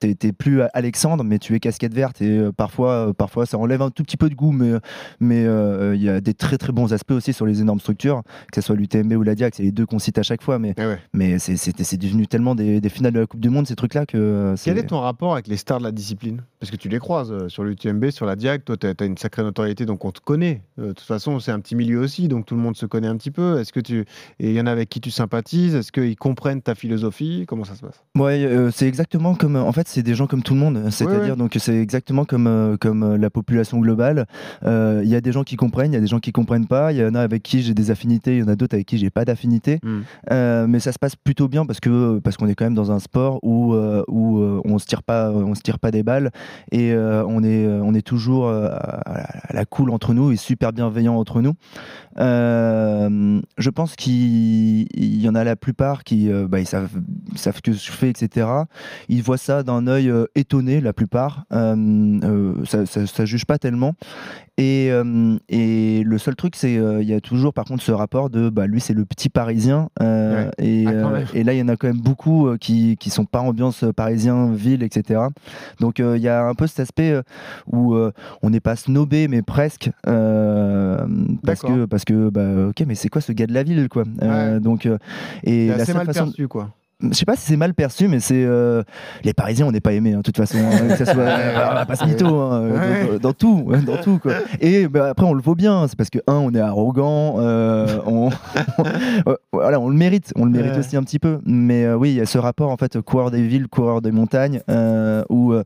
t'es t'es plus Alexandre, mais tu es casquette verte et euh, parfois, euh, parfois ça enlève un tout petit peu de goût, mais mais euh, il y a des très très bons aspects aussi sur les énormes structures, que ce soit l'UTMB ou la Diac, c'est les deux qu'on cite à chaque fois, mais Eh ouais. mais c'est c'est c'est devenu tellement des, des finales de la Coupe du Monde ces trucs-là que Quel est ton rapport avec les stars de la discipline? Parce que tu les croises sur l'UTMB, sur la Diag, toi tu as, une sacrée notoriété, donc on te connaît. De toute façon, c'est un petit milieu aussi, donc tout le monde se connaît un petit peu. Est-ce que tu et il y en a avec qui tu sympathises? Est-ce qu'ils comprennent ta philosophie? Comment ça se passe? Ouais, euh, c'est exactement comme. En fait, c'est des gens comme tout le monde. C'est-à-dire, ouais. donc, c'est exactement comme, euh, comme euh, la population globale. Euh, Il y a des gens qui comprennent, il y a des gens qui comprennent pas. Il y en a avec qui j'ai des affinités, il y en a d'autres avec qui j'ai pas d'affinité. Mm. Euh, mais ça se passe plutôt bien parce que parce qu'on est quand même dans un sport où où on se tire pas on se tire pas des balles et on est on est toujours à la- cool entre nous et super bienveillant entre nous. Je pense qu'il il y en a la plupart qui bah, ils savent, savent que je fais, etc. Ils voient ça d'un œil euh, étonné, la plupart. Euh, euh, ça, ça, ça juge pas tellement. Et, et le seul truc, c'est il y a toujours par contre ce rapport de bah, lui, c'est le petit parisien. Ouais. et, Ah, et là, il y en a quand même beaucoup qui, qui sont pas ambiance parisien, ville, etc. Donc il y a un peu cet aspect où on n'est pas snobé, mais presque. parce que, parce que bah, ok, mais c'est quoi ce gars de la ville, quoi? Donc, et C'est la seule mal façon. perçu, quoi. Je sais pas si c'est mal perçu, mais c'est euh, les Parisiens, on n'est pas aimés, hein, de toute façon. hein, que ça soit, on va pas se mytho, hein, Ouais. dans, dans tout, dans tout, quoi. Et bah, après, on le vaut bien, c'est parce que un, on est arrogant, euh, on, euh, voilà, on le mérite, on le mérite Ouais. aussi un petit peu. Mais euh, oui, il y a ce rapport en fait, coureur des villes, coureur des montagnes, euh, où euh,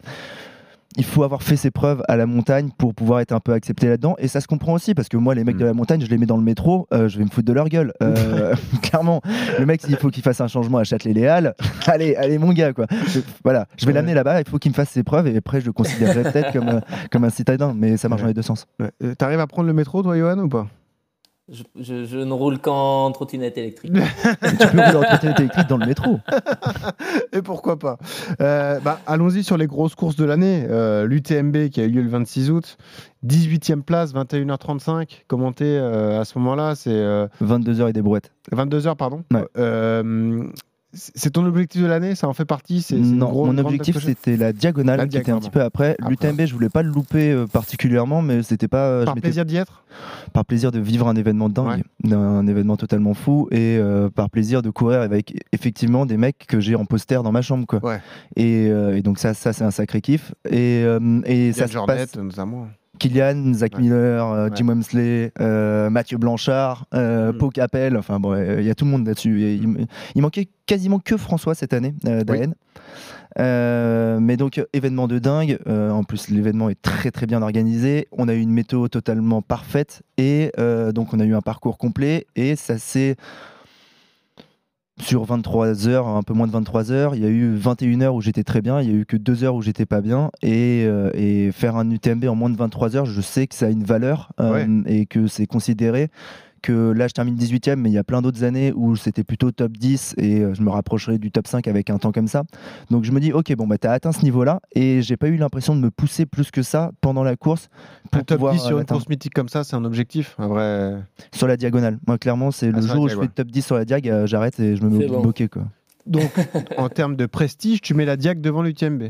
il faut avoir fait ses preuves à la montagne pour pouvoir être un peu accepté là-dedans. Et ça se comprend aussi, parce que moi, les mecs Mm. de la montagne, je les mets dans le métro, euh, je vais me foutre de leur gueule. Euh, clairement, le mec, s'il faut qu'il fasse un changement à Châtelet-Les-Halles, allez, allez, mon gars, quoi. Je- voilà, je vais Ouais. l'amener là-bas, il faut qu'il me fasse ses preuves, et après, je le considérerai peut-être comme, euh, comme un citadin, mais ça marche Ouais. dans les deux sens. Ouais. T'arrives à prendre le métro, toi, Johan, ou pas? Je, je- je ne roule qu'en trottinette électrique. tu peux rouler en trottinette électrique dans le métro. Et pourquoi pas Euh, bah, Allons-y sur les grosses courses de l'année. Euh, L'UTMB qui a eu lieu le 26 août, 18e place, 21h35. Commenté euh, à ce moment-là, c'est euh, 22h et des brouettes. 22h, pardon? Ouais. C'est ton objectif de l'année Ça en fait partie C'est Non, mon objectif c'était la diagonale La qui était un petit peu après. Après. L'UTMB, je voulais pas le louper euh, particulièrement, mais c'était pas. euh, Par plaisir d'y être? Par plaisir de vivre un événement dingue, d'un événement totalement fou, et euh, par plaisir de courir avec effectivement des mecs que j'ai en poster dans ma chambre, quoi. Ouais. Et, et donc ça, ça c'est un sacré kiff. Et, et ça se passe. notamment. Kylian, Zach Ouais. Miller, euh, Ouais. Jim Wemsley, euh, Mathieu Blanchard, euh, Mm. Pau Capel, enfin bon, il y a tout le monde là-dessus. Et Il, il manquait quasiment que François cette année, euh, d'AN. Euh, mais donc événement de dingue. En plus l'événement est très très bien organisé. On a eu une météo totalement parfaite et donc on a eu un parcours complet et ça s'est sur 23 heures, un peu moins de 23 heures, il y a eu 21 heures où j'étais très bien, il y a eu que 2 heures où j'étais pas bien et, euh, et faire un UTMB en moins de 23 heures, je sais que ça a une valeur euh, Ouais. et que c'est considéré que là, je termine 18ème, mais il y a plein d'autres années où c'était plutôt top 10 et euh, je me rapprocherai du top 5 avec un temps comme ça. Donc je me dis, ok, bon, bah, tu as atteint ce niveau-là et j'ai pas eu l'impression de me pousser plus que ça pendant la course pour Un top pouvoir 10 sur une l'atteindre. course mythique comme ça, c'est un objectif, un vrai. sur la diagonale. Moi, clairement, c'est Ah, le la jour où je ouais. fais top 10 sur la diag, euh, j'arrête et je me mets bon. bokeh, quoi. Donc, en termes de prestige, tu mets la Diag devant l'UTMB.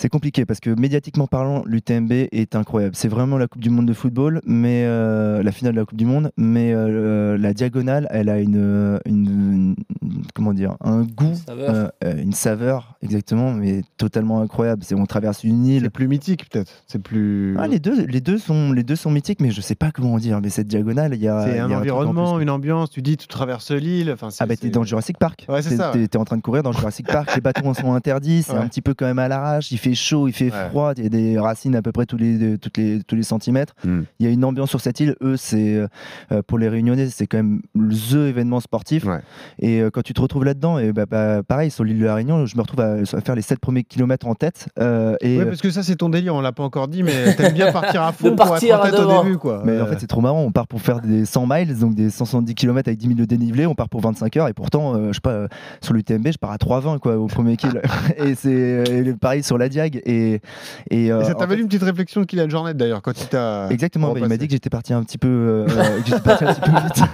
C'est compliqué parce que médiatiquement parlant, l'UTMB est incroyable. C'est vraiment la Coupe du Monde de football, mais euh, la finale de la Coupe du Monde. Mais euh, la diagonale, elle a une, une- une- comment dire, un goût, Saveur. euh, euh, une saveur, exactement, mais totalement incroyable. C'est on traverse une île. C'est plus mythique, peut-être. C'est plus. Ah, les deux, les deux sont, les deux sont mythiques, mais je sais pas comment dire. Mais cette diagonale, il y a. c'est il y a un environnement, plus. une ambiance. Tu dis, tu traverses l'île. Enfin, Ah bah t'es dans Jurassic Park. Ouais, c'est T'es- ça, T'es ouais. en train de courir dans Jurassic Park. les bâtons sont interdits. C'est Ouais. un petit peu quand même à l'arrache. Il fait chaud, il fait Ouais. froid. Il y a des racines à peu près tous les toutes les tous les centimètres. Hmm. Il y a une ambiance sur cette île. Eux, c'est euh, pour les Réunionnais, c'est quand même the événement sportif. Ouais. Et euh, quand tu te retrouves là-dedans, et bah, bah, pareil sur l'île de la Réunion, je me retrouve à, à faire les 7 premiers kilomètres en tête. euh, et Ouais, euh, parce que ça, c'est ton délire, on l'a pas encore dit, mais t'aimes bien partir à fond De pour partir être en à tête devant. au début, quoi. Mais en Euh, fait, c'est trop marrant. On part pour faire des 100 miles, donc des 170 km avec 10 000 de dénivelé. On part pour 25 heures. Et pourtant, euh, je sais pas, euh, sur l'UTMB, je pars à 3,20 quoi, au premier kill. et c'est euh, pareil sur la Diag. Et, et, euh, et ça t'a fait- valu une petite réflexion de Kylian Jornet, d'ailleurs, quand il t'a. Exactement, bah, il m'a dit que j'étais parti un petit peu, euh, que j'étais parti un petit peu vite.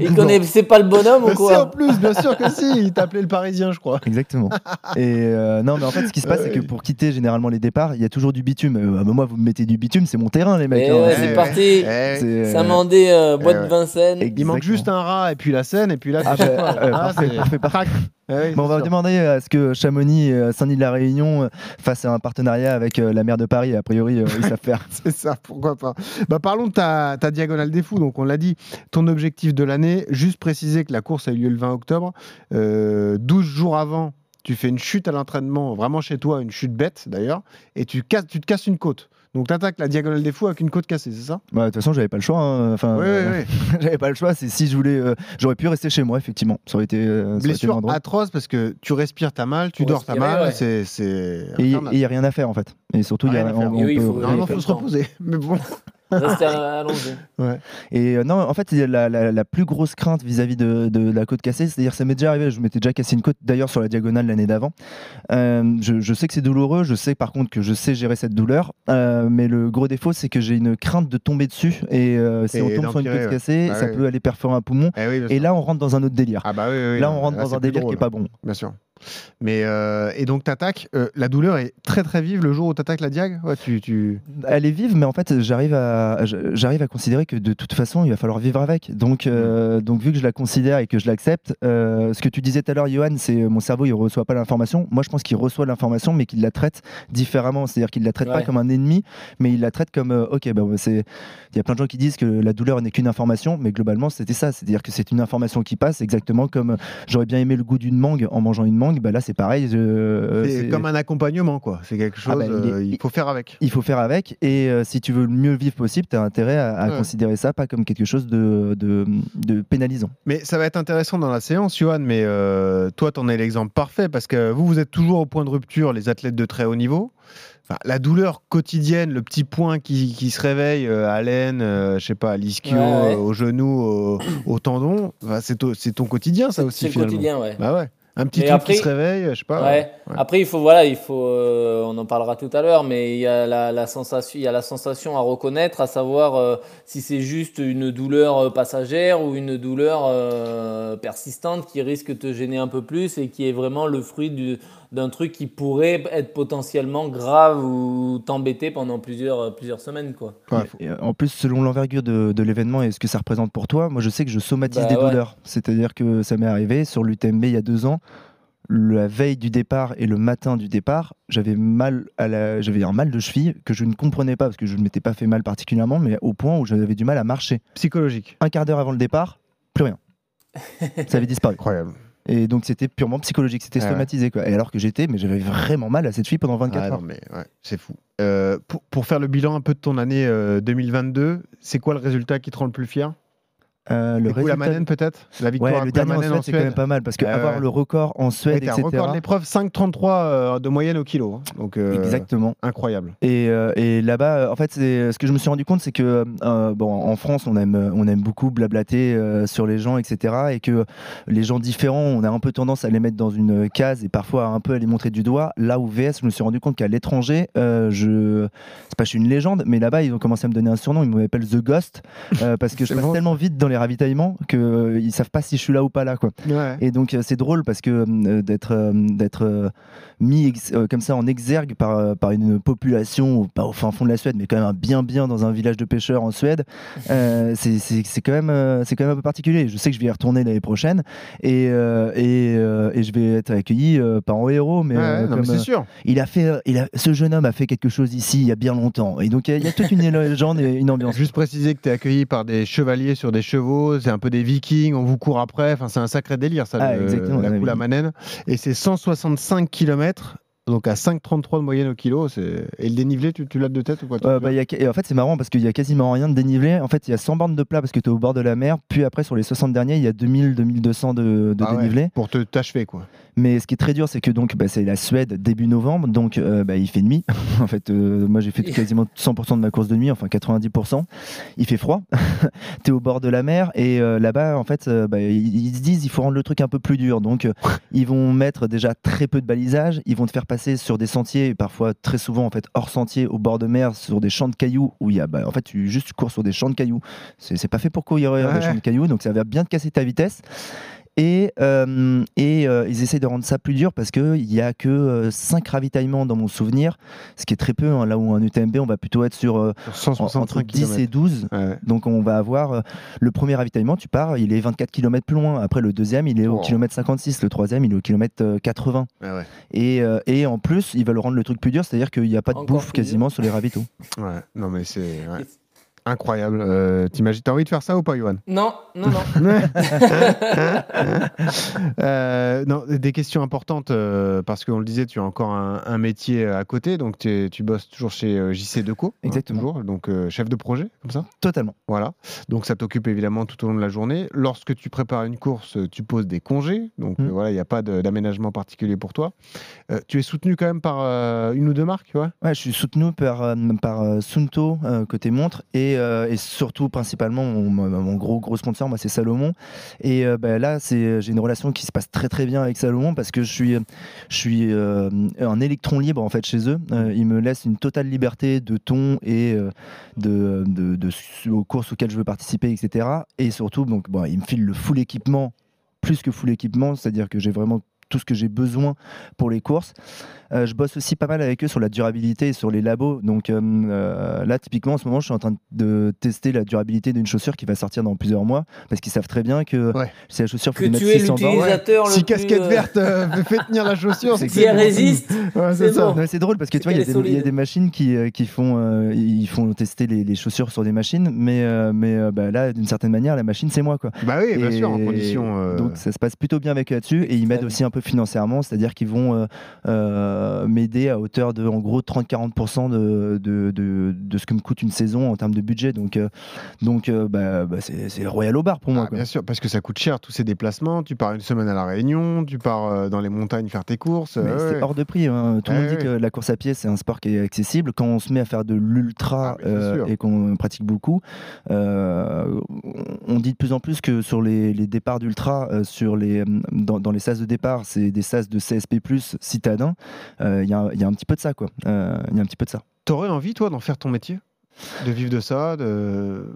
Il connaissait pas le bonhomme ou si, en quoi plus, bien sûr que si, il t'a appelé le Parisien, je crois. Exactement. Et euh, non, mais en fait, ce qui se passe, c'est que pour quitter généralement les départs, il y a toujours du bitume. Euh, bah, moi, vous me mettez du bitume, c'est mon terrain, les mecs. C'est parti. Saint-Mandé, boîte de Vincennes. Il manque juste un rat et puis la Seine et puis là, Ah, c'est bah, pas- euh, Ah, parfait, Ah oui, Bon, on va sûr. demander à ce que Chamonix et euh, Saint-Denis de la Réunion euh, fassent un partenariat avec euh, la maire de Paris. A priori, ils savent faire. C'est ça, pourquoi pas. Bah, parlons de ta, ta diagonale des fous. Donc, on l'a dit, ton objectif de l'année, juste préciser que la course a eu lieu le 20 octobre. Euh, 12 jours avant, tu fais une chute à l'entraînement, vraiment chez toi, une chute bête d'ailleurs, et tu, casses, tu te casses une côte. Donc, tu attaques la diagonale des fous avec une côte cassée, c'est ça? Bah, De toute façon, j'avais pas le choix. hein. Enfin, Oui, euh, oui, oui. j'avais pas le choix. C'est si je voulais, euh, j'aurais pu rester chez moi, effectivement. Ça aurait été, euh, ça aurait été Blessure atroce parce que tu respires, t'as mal, tu dors, t'as mal, ouais. c'est. c'est Et il n'y a rien à faire en fait. Et surtout, il y a, il faut- faut se reposer. Mais bon. Restez allongé. Et euh, non, en fait, la, la- la plus grosse crainte vis-à-vis de, de la côte cassée, c'est-à-dire ça m'est déjà arrivé, je m'étais déjà cassé une côte d'ailleurs sur la diagonale l'année d'avant. Euh, je, je sais que c'est douloureux, je sais par contre que je sais gérer cette douleur, euh, mais le gros défaut c'est que j'ai une crainte de tomber dessus et euh, si Et on tombe sur une côte ouais. cassée, Ah ça oui. peut aller perforer un poumon. Eh oui, Et là, on rentre dans un autre délire. Ah bah oui, oui, là, on rentre dans un délire drôle. qui est pas bon. Bien sûr. Mais euh, et donc t'attaques. euh, la douleur est très très vive le jour où t'attaques la diag. Ouais, tu, tu... Elle est vive, mais en fait, j'arrive à, j'arrive à considérer que de toute façon, il va falloir vivre avec. Donc, euh, donc vu que je la considère et que je l'accepte, euh, ce que tu disais tout à l'heure, Johan, c'est mon cerveau, il reçoit pas l'information. Moi, je pense qu'il reçoit l'information, mais qu'il la traite différemment. C'est-à-dire qu'il la traite pas comme un ennemi, mais il la traite comme, euh, ok, bah, c'est. Il y a plein de gens qui disent que la douleur n'est qu'une information, mais globalement, c'était ça. C'est-à-dire que c'est une information qui passe, exactement comme j'aurais bien aimé le goût d'une mangue en mangeant une mangue. Bah là, c'est pareil. euh, c'est comme un accompagnement quoi. C'est quelque chose. Ah bah, il est- euh, il faut faire avec. il faut faire avec et euh, si tu veux le mieux vivre possible, tu as intérêt à, à Ouais. considérer ça pas comme quelque chose de, de, de pénalisant. Mais ça va être intéressant dans la séance, Johan. Mais euh, toi, t'en es l'exemple parfait parce que vous, vous êtes toujours au point de rupture, les athlètes de très haut niveau. Enfin, la douleur quotidienne, le petit point qui, qui se réveille euh, à l'aine, euh, je sais pas, à l'ischio, Ouais, ouais. euh, au genou, au, au tendon, enfin, c'est to- c'est ton quotidien ça aussi C'est le finalement. quotidien, ouais. Bah ouais. Un petit Mais truc après- qui se réveille, je sais pas. Ouais. ouais. Après, il faut voilà, il faut, euh, on en parlera tout à l'heure, mais il y a la, la sensation, il y a la sensation à reconnaître, à savoir euh, si c'est juste une douleur euh, passagère ou une douleur euh, persistante qui risque de te gêner un peu plus et qui est vraiment le fruit du- d'un truc qui pourrait être potentiellement grave ou t'embêter pendant plusieurs plusieurs semaines, quoi. Ouais, faut- Et, euh, en plus, selon l'envergure de, de l'événement et ce que ça représente pour toi, moi je sais que je somatise Bah des ouais. douleurs. C'est-à-dire que ça m'est arrivé sur l'UTMB il y a deux ans. La veille du départ et le matin du départ, j'avais mal à la... j'avais un mal de cheville que je ne comprenais pas parce que je ne m'étais pas fait mal particulièrement, mais au point où j'avais du mal à marcher. Psychologique. Un quart d'heure avant le départ, plus rien. ça avait disparu. Incroyable. Et donc c'était purement psychologique, c'était Ah ouais. somatisé quoi. Et alors que j'étais, mais j'avais vraiment mal à cette fille pendant 24 Ah heures. non, mais ouais, c'est fou. Euh, pour, pour faire le bilan un peu de ton année euh, 2022, c'est quoi le résultat qui te rend le plus fier? Euh, le coup, la Manen peut-être La victoire Ouais, le dernier en Suède, c'est quand même pas mal parce que Ouais, avoir ouais. le record en Suède, t'as un etc. record de l'épreuve 5,33 euh, de moyenne au kilo. hein. Donc, euh, Exactement. incroyable. Et, euh, et là-bas, euh, en fait, ce que je me suis rendu compte, c'est que euh, bon, en France, on aime, on aime beaucoup blablater euh, sur les gens, etc. Et que les gens différents, on a un peu tendance à les mettre dans une case et parfois un peu à les montrer du doigt. Là où VS, je me suis rendu compte qu'à l'étranger, euh, je, c'est pas je suis une légende, mais là-bas, ils ont commencé à me donner un surnom. Ils m'appellent The Ghost euh, parce que je passe bon. tellement vite dans les ravitaillements que ils savent pas si je suis là ou pas là, quoi. Ouais. Et donc euh, c'est drôle parce que euh, d'être euh, d'être euh, mis euh, comme ça en exergue par, euh, par une population, pas au fin fond de la Suède, mais quand même un bien bien dans un village de pêcheurs en Suède, euh, c'est quand même euh, c'est quand même un peu particulier. Je sais que je vais y retourner l'année prochaine et euh, et, euh, et je vais être accueilli euh, pas en héros, mais, Ouais, euh, non, mais comme, c'est euh, sûr. il a fait, il a, ce jeune homme a fait quelque chose ici il y a bien longtemps. Et donc il y y a toute une légende et une ambiance. Juste préciser que tu es accueilli par des chevaliers sur des chevaux, c'est un peu des vikings, on vous court après, enfin, c'est un sacré délire ça, Ah, le- la Kula oui. Manen. Et c'est 165 km, donc à 5,33 de moyenne au kilo. c'est- Et le dénivelé, tu, tu l'as de tête ou quoi Euh, bah, il y a- et en fait, c'est marrant parce qu'il y a quasiment rien de dénivelé. En fait, il y a 100 bornes de plat parce que tu es au bord de la mer. Puis après, sur les 60 derniers, il y a 2000-2200 de, de Ah ouais, dénivelé. Pour te t'achever, quoi. Mais ce qui est très dur, c'est que donc bah, c'est la Suède début novembre, donc euh, bah, il fait nuit. en fait, euh, moi j'ai fait quasiment 100% de ma course de nuit, enfin 90%. Il fait froid. tu es au bord de la mer et euh, là-bas, en fait, euh, bah, ils, ils se disent il faut rendre le truc un peu plus dur. Donc ils vont mettre déjà très peu de balisage. Ils vont te faire passer sur des sentiers, et parfois très souvent en fait hors sentier, au bord de mer, sur des champs de cailloux où il y a, bah, en fait, tu juste tu cours sur des champs de cailloux. C'est c'est pas fait pour courir Ouais. des champs de cailloux, donc ça va bien te casser ta vitesse. Et, euh, et euh, ils essayent de rendre ça plus dur parce qu'il n'y a que 5 ravitaillements dans mon souvenir, ce qui est très peu. hein. là où un UTMB, on va plutôt être sur euh, Sur en- 165 entre 10 km. et 12. Ouais. Donc on va avoir euh, le premier ravitaillement, tu pars, il est 24 km plus loin. Après le deuxième, il est au kilomètre 56. Le troisième, il est au kilomètre euh, 80. Ouais, ouais. Et, euh, et en plus, ils veulent rendre le truc plus dur, c'est-à-dire qu'il n'y a pas de Encore bouffe dur. quasiment sur les ravitaux. Ouais. Non, mais c'est ouais. Incroyable. Euh, T'imagines, t'as envie de faire ça ou pas, Johan Non, non, non. Euh, non, des questions importantes euh, parce qu'on le disait, tu as encore un, un métier à côté, donc tu, bosses toujours chez euh, JC Deco, hein, Exactement. toujours, donc euh, chef de projet, comme ça? Totalement. Voilà, donc ça t'occupe évidemment tout au long de la journée. Lorsque tu prépares une course, tu poses des congés, donc Mm. euh, voilà, il n'y a pas d'aménagement particulier pour toi. Euh, tu es soutenu quand même par euh, une ou deux marques, tu vois? Ouais, je suis soutenu par, euh, par euh, Sunto euh, côté montre et, euh, et surtout principalement mon, gros gros sponsor moi c'est Salomon. Et euh, bah, là j'ai une relation qui se passe très très bien avec Salomon parce que je suis je suis euh, un électron libre en fait chez eux. Euh, ils me laissent une totale liberté de ton et de, de, de- aux courses auxquelles je veux participer etc et surtout donc bon, ils me filent le full équipement plus que full équipement c'est à dire que j'ai vraiment tout ce que j'ai besoin pour les courses. Euh, je bosse aussi pas mal avec eux sur la durabilité et sur les labos. Donc euh, euh, là, typiquement, en ce moment, je suis en train de tester la durabilité d'une chaussure qui va sortir dans plusieurs mois parce qu'ils savent très bien que Ouais. si la chaussure Que faut mettre tu es 600 bornes- l'utilisateur le Si plus, casquette euh, verte euh, fait tenir la chaussure, c'est Si elle résiste, Ouais, c'est c'est ça. bon. Non, mais c'est drôle parce que tu vois, il y, a des- machines qui, qui font, euh, ils font tester les, les chaussures sur des machines, mais, euh, mais euh, bah, là, d'une certaine manière, la machine, c'est moi. Quoi. Bah oui, bien Et sûr, en condition. euh, Donc ça se passe plutôt bien avec eux là-dessus et ils m'aident aussi un peu financièrement, c'est-à-dire qu'ils vont euh, euh, m'aider à hauteur de en gros 30-40% de, de, de, de ce que me coûte une saison en termes de budget. Donc, euh, donc bah, bah, c'est royal au bar pour moi. Ah, quoi. bien sûr, parce que ça coûte cher tous ces déplacements. Tu pars une semaine à la Réunion, tu pars dans les montagnes faire tes courses. C'est ouais. hors de prix. hein. Tout le Ouais, monde dit que la course à pied, c'est un sport qui est accessible. Quand on se met à faire de l'ultra Ah, euh, et qu'on pratique beaucoup, euh, on dit de plus en plus que sur les, les départs d'ultra, euh, sur les, dans, dans les sas de départ, c'est des sas de CSP, citadins. Euh, Il y, a, il y a un petit peu de ça. quoi. Euh, Il y a un petit peu de ça. T'aurais envie, toi, d'en faire ton métier? De vivre de ça de...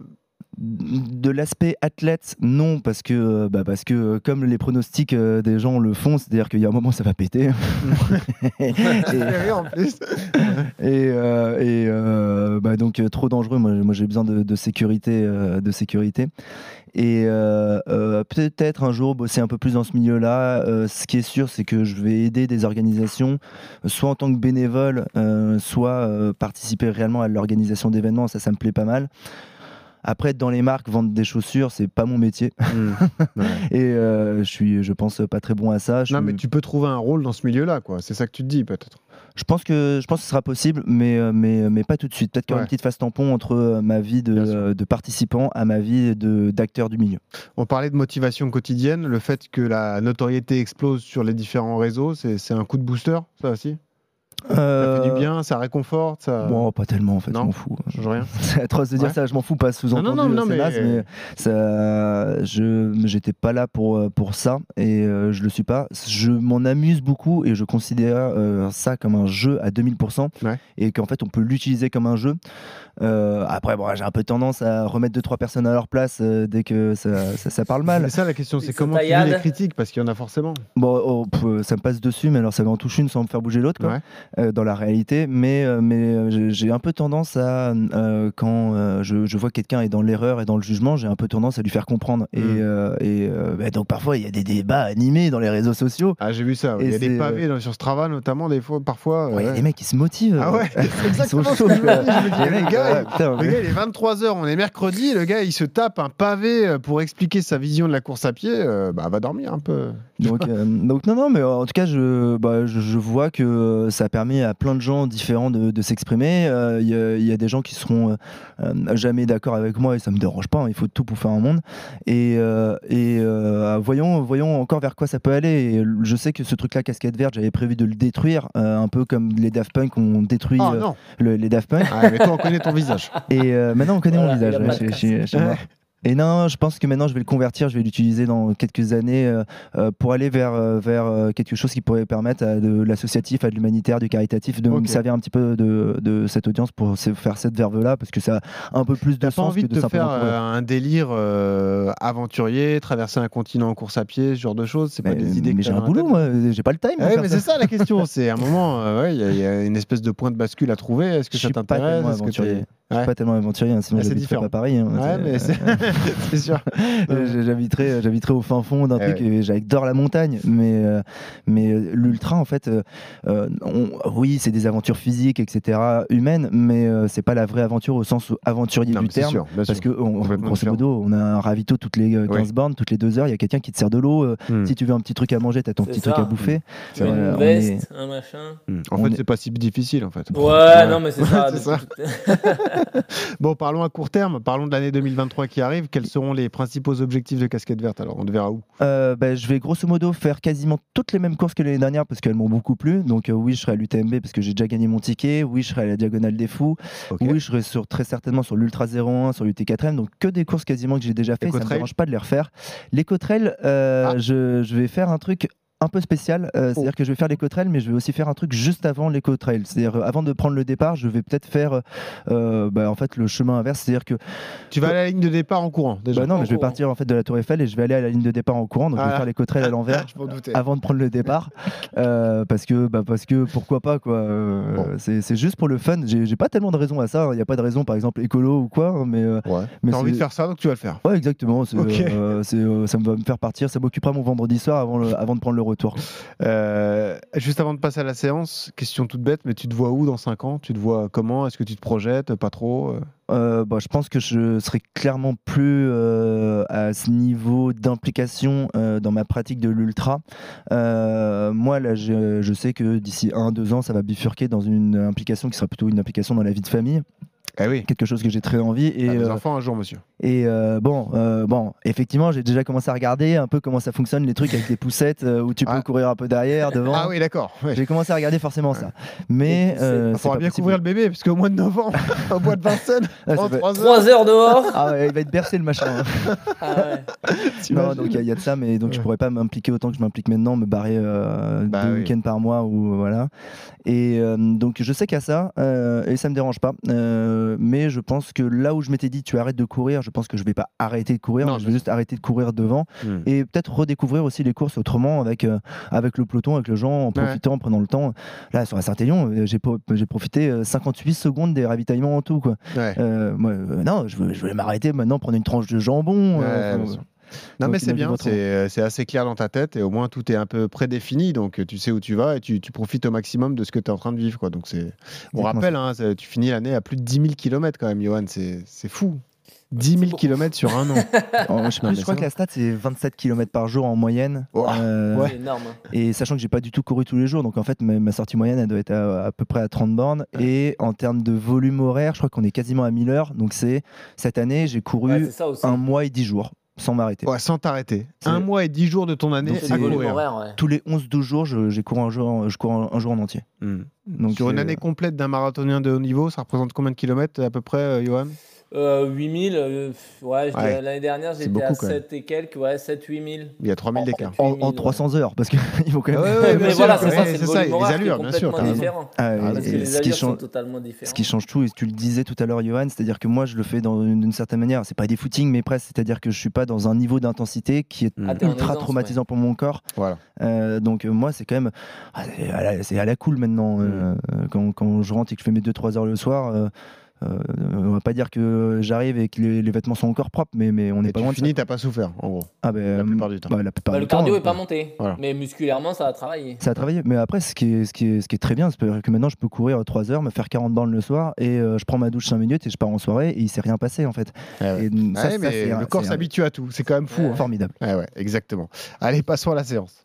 De l'aspect athlète, non, parce que, euh, bah, parce que euh, comme les pronostics euh, des gens le font, c'est-à-dire qu'il y a un moment ça va péter. et, Ça fait rire, en plus. et, euh, et, euh, bah, donc trop dangereux. Moi, moi j'ai besoin de, de sécurité, euh, de sécurité. Et peut-être un jour bosser un peu plus dans ce milieu-là. Ce qui est sûr, c'est que je vais aider des organisations, soit en tant que bénévole, soit participer réellement à l'organisation d'événements. Ça, ça me plaît pas mal. Après, être dans les marques, vendre des chaussures, c'est pas mon métier. Hmm. Ouais. Et euh, je suis, je pense, pas très bon à ça. Je Non, suis- mais tu peux trouver un rôle dans ce milieu-là, quoi. C'est ça que tu te dis, peut-être. Je pense que je pense que ce sera possible, mais euh, mais mais pas tout de suite. Peut-être qu'il y aura une petite phase tampon entre euh, ma vie de, euh, de participant à ma vie de d'acteur du milieu. On parlait de motivation quotidienne, le fait que la notoriété explose sur les différents réseaux, c'est c'est un coup de booster, ça aussi? Ça fait du Euh, bien, ça réconforte, ça Bon, pas tellement en fait, Non. je m'en fous. ça change rien. C'est atroce de dire Ouais. ça, je m'en fous pas sous-entendu. Non, non, non, mais- naze, mais ça, je j'étais pas là pour euh, pour ça et euh, je le suis pas. Je m'en amuse beaucoup et je considère euh, ça comme un jeu à 2000% Ouais. et qu'en fait on peut l'utiliser comme un jeu. Euh, après, bon, j'ai un peu tendance à remettre deux trois personnes à leur place euh, dès que ça, ça, ça parle mal. C'est ça la question, c'est comment tu taillade. les critiques, parce qu'il y en a forcément. Bon, oh, pff, euh, ça me passe dessus, mais alors ça m'en touche une sans me faire bouger l'autre, quoi, Ouais. Euh, dans la réalité. Mais, euh, mais euh, j'ai- un peu tendance à, quand je, je vois que quelqu'un est dans l'erreur et dans le jugement, j'ai un peu tendance à lui faire comprendre. Et, Mm. euh, et euh, bah, donc parfois, il y a des débats animés dans les réseaux sociaux. Ah, j'ai vu ça. Il y a des pavés dans- sur Strava, notamment, des fois, parfois. Ouais, ouais. des mecs qui se motivent. Ah ouais, c'est Ils exactement ce que je me dis. Les le gars, il est 23h, on est mercredi, le gars, il se tape un pavé pour expliquer sa vision de la course à pied, euh, bah, va dormir un peu. Donc, euh, donc non, non, mais en tout cas, je, bah, je, je vois que ça permet à plein de gens différents de, de s'exprimer. Euh, Il y, a- il y a des gens qui seront euh, euh, jamais d'accord avec moi et ça me dérange pas. hein, il faut tout pour faire un monde. Et, euh, et euh, voyons, voyons encore vers quoi ça peut aller. Et je sais que ce truc-là, casquette verte, j'avais prévu de le détruire, euh, un peu comme les Daft Punk ont détruit Ah euh, non le- les Daft Punk. Ah, mais toi, on connaît ton visage. Et euh, maintenant, on connaît Voilà, mon visage. je- je. Et non, je pense que maintenant je vais le convertir, je vais l'utiliser dans quelques années euh, euh, pour aller vers, euh, vers quelque chose qui pourrait permettre à de l'associatif, à de l'humanitaire, du caritatif, de Ok. me servir un petit peu de, de cette audience pour faire cette verve-là, parce que ça a un peu plus de T'as pas sens envie que de te faire courir. un délire euh, aventurier, traverser un continent en course à pied, ce genre de choses? C'est pas des idées mais j'ai un boulot, moi, j'ai pas le time. Ouais, mais c'est ça la question. C'est à un moment, ouais, il y, a- il y a une espèce de point de bascule à trouver. Est-ce que Je ça t'intéresse? Aventurier. Je Ouais. suis pas tellement aventurier, hein, sinon Ah, c'est j'habiterais différent. pas Paris. hein, Ouais, c'est- mais c'est c'est sûr. Euh, j'habiterais j'habiterais au fin fond d'un Eh truc ouais. et j'adore la montagne mais euh, mais euh, l'ultra en fait euh, euh, on- oui c'est des aventures physiques etc humaines mais euh, c'est pas la vraie aventure au sens aventurier Non, du terme sûr, bien parce sûr. que on- grosso modo on a un ravito toutes les euh, 15 Oui. bornes toutes les deux heures il y a quelqu'un qui te sert de l'eau euh, Hmm. si tu veux un petit truc à manger t'as ton petit ça. truc à bouffer Une. Euh, veste, un machin. Hmm. En on fait, est- c'est pas si difficile en fait. Ouais, non, mais c'est ça. Bon, parlons à court terme. Parlons de l'année 2023 qui arrive. Quels seront les principaux objectifs de Casquette Verte Alors, on te verra où Euh, bah, je vais grosso modo faire quasiment toutes les mêmes courses que l'année dernière parce qu'elles m'ont beaucoup plu. Donc euh, oui, je serai à l'UTMB parce que j'ai déjà gagné mon ticket. Oui, je serai à la Diagonale des Fous. Oui, je serai sur, très certainement sur l'Ultra 01, sur l'UT4M. Donc que des courses quasiment que j'ai déjà fait. Ça me Éco-trail dérange pas de les refaire. L'éco-trail, euh, Ah. je, je vais faire un truc un peu spécial, Oh. Euh, c'est-à-dire que je vais faire l'éco-trail, mais je vais aussi faire un truc juste avant l'éco-trail. C'est-à-dire euh, avant de prendre le départ, je vais peut-être faire euh, bah, en fait le chemin inverse, c'est-à-dire que Tu vas à la ligne de départ en courant déjà. bah non, en mais je vais courant. partir en fait de la Tour Eiffel et je vais aller à la ligne de départ en courant, donc je Ah. vais faire l'éco-trail à l'envers avant de prendre le départ euh, parce que bah parce que pourquoi pas quoi euh, Bon. c'est c'est juste pour le fun j'ai pas tellement de raison à ça il n'y a pas de raison par exemple écolo ou quoi hein, mais Ouais. mais T'as envie de faire ça, donc tu vas le faire. ouais exactement euh, euh, ça me va me faire partir ça m'occupera mon vendredi soir avant le- avant de prendre le retour. Euh, juste avant de passer à la séance, question toute bête, mais tu te vois où dans 5 ans? Tu te vois comment? Est-ce que tu te projettes? Pas trop euh? Euh, bah, je pense que je serai clairement plus à ce niveau d'implication dans ma pratique de l'ultra. Moi, là, je, je sais que d'ici 1-2 ans, ça va bifurquer dans une implication qui sera plutôt une implication dans la vie de famille, Eh oui. quelque chose que j'ai très envie. Et, T'as des euh, enfants un jour, monsieur. et euh, bon, euh, bon, effectivement, j'ai déjà commencé à regarder un peu comment ça fonctionne, les trucs avec des poussettes euh, où tu peux Ah. courir un peu derrière, devant. Ah oui, d'accord. Ouais. J'ai commencé à regarder forcément ça. Mais euh, Il faudra bien possible. couvrir le bébé, parce qu'au mois de novembre, au bois de Vincennes, Ah, en fait- 3 heures. 3 heures dehors. Ah ouais, il va être bercé le machin. hein. Ah ouais. Non, donc il y, a- il y a de ça, mais donc je pourrais pas m'impliquer autant que je m'implique maintenant, me barrer euh, Bah deux oui. week-ends par mois ou voilà. Et euh, donc je sais qu'il y a ça euh, et ça me dérange pas. Euh, mais je pense que là où je m'étais dit tu arrêtes de courir, je pense que je vais pas arrêter de courir, Non, mais je vais juste arrêter de courir devant Hmm. et peut-être redécouvrir aussi les courses autrement avec euh, avec le peloton, avec le gens, en profitant, en prenant le temps. Là sur la Saint-Élion, euh, j'ai j'ai profité euh, 58 secondes des ravitaillements en tout quoi. Ouais. Euh, moi, euh, non, je voulais m'arrêter maintenant, prendre une tranche de jambon. Ouais, Non, Donc, mais c'est bien, c'est euh, c'est assez clair dans ta tête et au moins tout est un peu prédéfini, donc euh, tu sais où tu vas et tu, tu profites au maximum de ce que tu es en train de vivre. Quoi. Donc c'est, on rappelle, hein, tu finis l'année à plus de 10 000 km quand même, Johan, c'est c'est fou. 10 000 beaucoup. km sur un an. Oh, je, crois que la stat c'est 27 km par jour en moyenne. Ouah, Euh, ouais. C'est énorme. hein. Et sachant que j'ai pas du tout couru tous les jours, donc en fait ma, ma sortie moyenne elle doit être à, à peu près à 30 bornes. Et en termes de volume horaire, je crois qu'on est quasiment à 1000 heures. Donc c'est cette année j'ai couru Ouais, ça un mois et 10 jours sans m'arrêter. Ouais, sans t'arrêter. Un mois et 10 jours de ton année à le volume courir. horaire, ouais. Tous les 11-12 jours, je, j'ai couru un jour, je cours un, un jour en entier. Hmm. Donc Sur une année complète d'un marathonien de haut niveau, ça représente combien de kilomètres à peu près, euh, Johan? Euh, 8000, euh, ouais, Ouais. l'année dernière j'étais à beaucoup, quand même. 7 et quelques, ouais, 7-8 000. Il y a 3000 d'écart. En, 8000, en ouais. 300 heures, parce qu'il faut quand même. Ouais, ouais, mais sûr, voilà, c'est ça, c'est le ça, les qui allures, bien sûr, raison. différent. Ah, Parce que les ce, qui allures sont change, totalement différentes. ce qui change tout, et tu le disais tout à l'heure, Johan, c'est-à-dire que moi je le fais d'une certaine manière. C'est pas des footings, mais presque. C'est-à-dire que je suis pas dans un niveau d'intensité qui est Mm. Ah, ultra aisance, traumatisant pour mon corps. Voilà. Euh, donc euh, moi c'est quand même ah, c'est à, la- cool maintenant euh, quand, quand je rentre et que je fais mes 2-3 heures le soir euh, on va pas dire que j'arrive et que les, les vêtements sont encore propres mais, mais on n'est pas tu loin de finis, t'as pas souffert, en gros. Ah, ben, la plupart du temps. bah, la plupart Bah, du le cardio temps, est pas monté, Voilà. mais musculairement ça a travaillé. ça a travaillé mais après ce qui est, ce qui est, ce qui est très bien c'est que maintenant je peux courir 3 heures me faire 40 bornes le soir et euh, je prends ma douche 5 minutes et je pars en soirée et il s'est rien passé en fait Ouais, ouais. et ça, Ouais, ça, mais c'est un- le corps s'habitue à tout, c'est quand même fou. Ouais. hein. formidable Ouais, ouais, exactement. Allez, passons à la séance.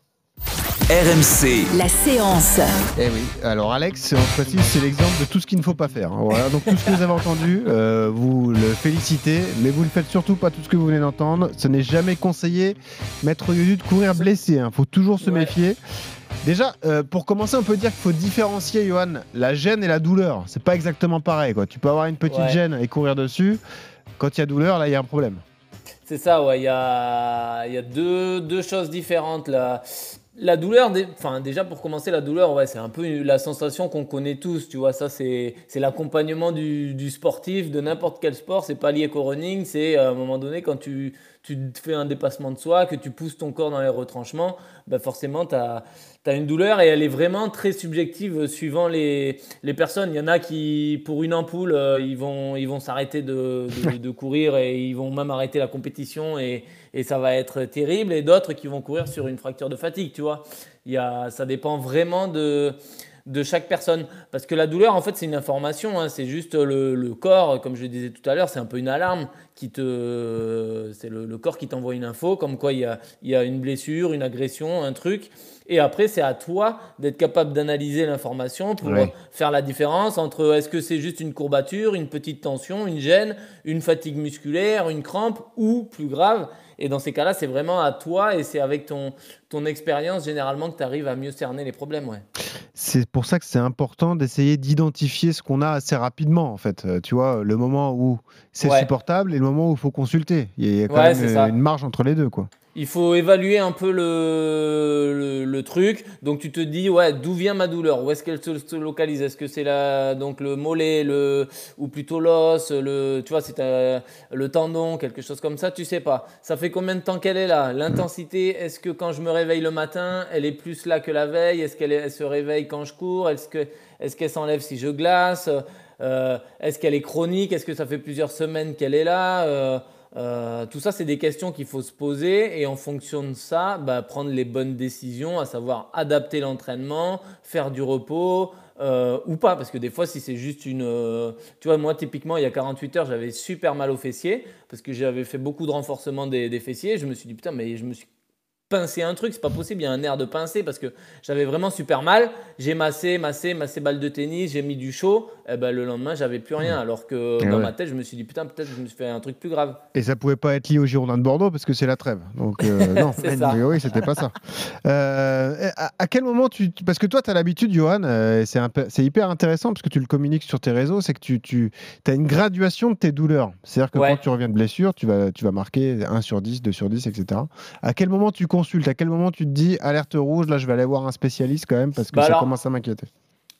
RMC, La séance. Eh oui, alors Alex, en précise, c'est l'exemple de tout ce qu'il ne faut pas faire. hein. Voilà, donc tout ce que vous avez entendu, euh, vous le félicitez, mais vous ne faites surtout pas tout ce que vous venez d'entendre. Ce n'est jamais conseillé, maître Yodu, de courir blessé. Il faut toujours se Ouais. méfier. Déjà, euh, pour commencer, on peut dire qu'il faut différencier, Johan, la gêne et la douleur. C'est pas exactement pareil. Quoi. Tu peux avoir une petite Ouais. gêne et courir dessus. Quand il y a douleur, là, il y a un problème. C'est ça, ouais. Il y a, il y a deux, deux choses différentes là. La douleur, enfin déjà pour commencer, la douleur, c'est un peu la sensation qu'on connaît tous, tu vois. Ça, c'est l'accompagnement du, sportif, de n'importe quel sport. C'est pas lié qu'au running. C'est à un moment donné quand tu, fais un dépassement de soi, que tu pousses ton corps dans les retranchements, bah forcément, tu as, une douleur et elle est vraiment très subjective suivant les, personnes. Il y en a qui, pour une ampoule, euh, ils vont ils vont s'arrêter de, de, de courir et ils vont même arrêter la compétition et, et ça va être terrible. Et d'autres qui vont courir sur une fracture de fatigue, tu vois. Il y a, ça dépend vraiment de de chaque personne. Parce que la douleur, en fait, c'est une information. hein. C'est juste le, le corps, comme je le disais tout à l'heure, c'est un peu une alarme. qui te, C'est le, le corps qui t'envoie une info, comme quoi il y, a, il y a une blessure, une agression, un truc. Et après, c'est à toi d'être capable d'analyser l'information pour Ouais. faire la différence entre est-ce que c'est juste une courbature, une petite tension, une gêne, une fatigue musculaire, une crampe ou plus grave. Et dans ces cas-là, c'est vraiment à toi et c'est avec ton, ton expérience généralement que tu arrives à mieux cerner les problèmes. Ouais. C'est pour ça que c'est important d'essayer d'identifier ce qu'on a assez rapidement, en fait. Euh, tu vois, le moment où c'est Ouais. supportable et le moment où il faut consulter. Il y a quand Ouais, même euh, une marge entre les deux, quoi. Il faut évaluer un peu le, le, truc. Donc tu te dis, ouais, d'où vient ma douleur? Où est-ce qu'elle se, se localise? Est-ce que c'est la, donc le mollet, le, ou plutôt l'os, le, tu vois, c'est euh, le tendon, quelque chose comme ça? Tu sais pas. Ça fait combien de temps qu'elle est là? L'intensité, est-ce que quand je me réveille le matin, elle est plus là que la veille? Est-ce qu'elle se réveille quand je cours? Est-ce que, est-ce qu'elle s'enlève si je glace? Euh, Est-ce qu'elle est chronique? Est-ce que ça fait plusieurs semaines qu'elle est là? Euh, euh, tout ça, c'est des questions qu'il faut se poser et en fonction de ça, bah, prendre les bonnes décisions, à savoir adapter l'entraînement, faire du repos euh, ou pas. Parce que des fois, si c'est juste une... euh, tu vois, moi, typiquement, il y a 48 heures, j'avais super mal aux fessiers parce que j'avais fait beaucoup de renforcement des, des fessiers. Je me suis dit, putain, mais je me suis pincé un truc, c'est pas possible, il y a un air de pincer parce que j'avais vraiment super mal. J'ai massé, massé, massé balle de tennis, j'ai mis du chaud. Et ben, le lendemain, j'avais plus rien. Alors que Et dans ouais. ma tête, je me suis dit, putain, peut-être que je me suis fait un truc plus grave. Et ça pouvait pas être lié au Girondin de Bordeaux parce que c'est la trêve. Donc, euh, non, oui, c'était pas ça. Euh, à, à quel moment tu. Parce que toi, tu as l'habitude, Johan, euh, c'est un peu- c'est hyper intéressant parce que tu le communiques sur tes réseaux, c'est que tu, tu as une graduation de tes douleurs. C'est-à-dire que Ouais. quand tu reviens de blessure, tu vas, tu vas marquer 1 sur 10, 2 sur 10, etc. À quel moment tu consultes À quel moment tu te dis alerte rouge, là, je vais aller voir un spécialiste quand même parce que Bah ça alors- commence à m'inquiéter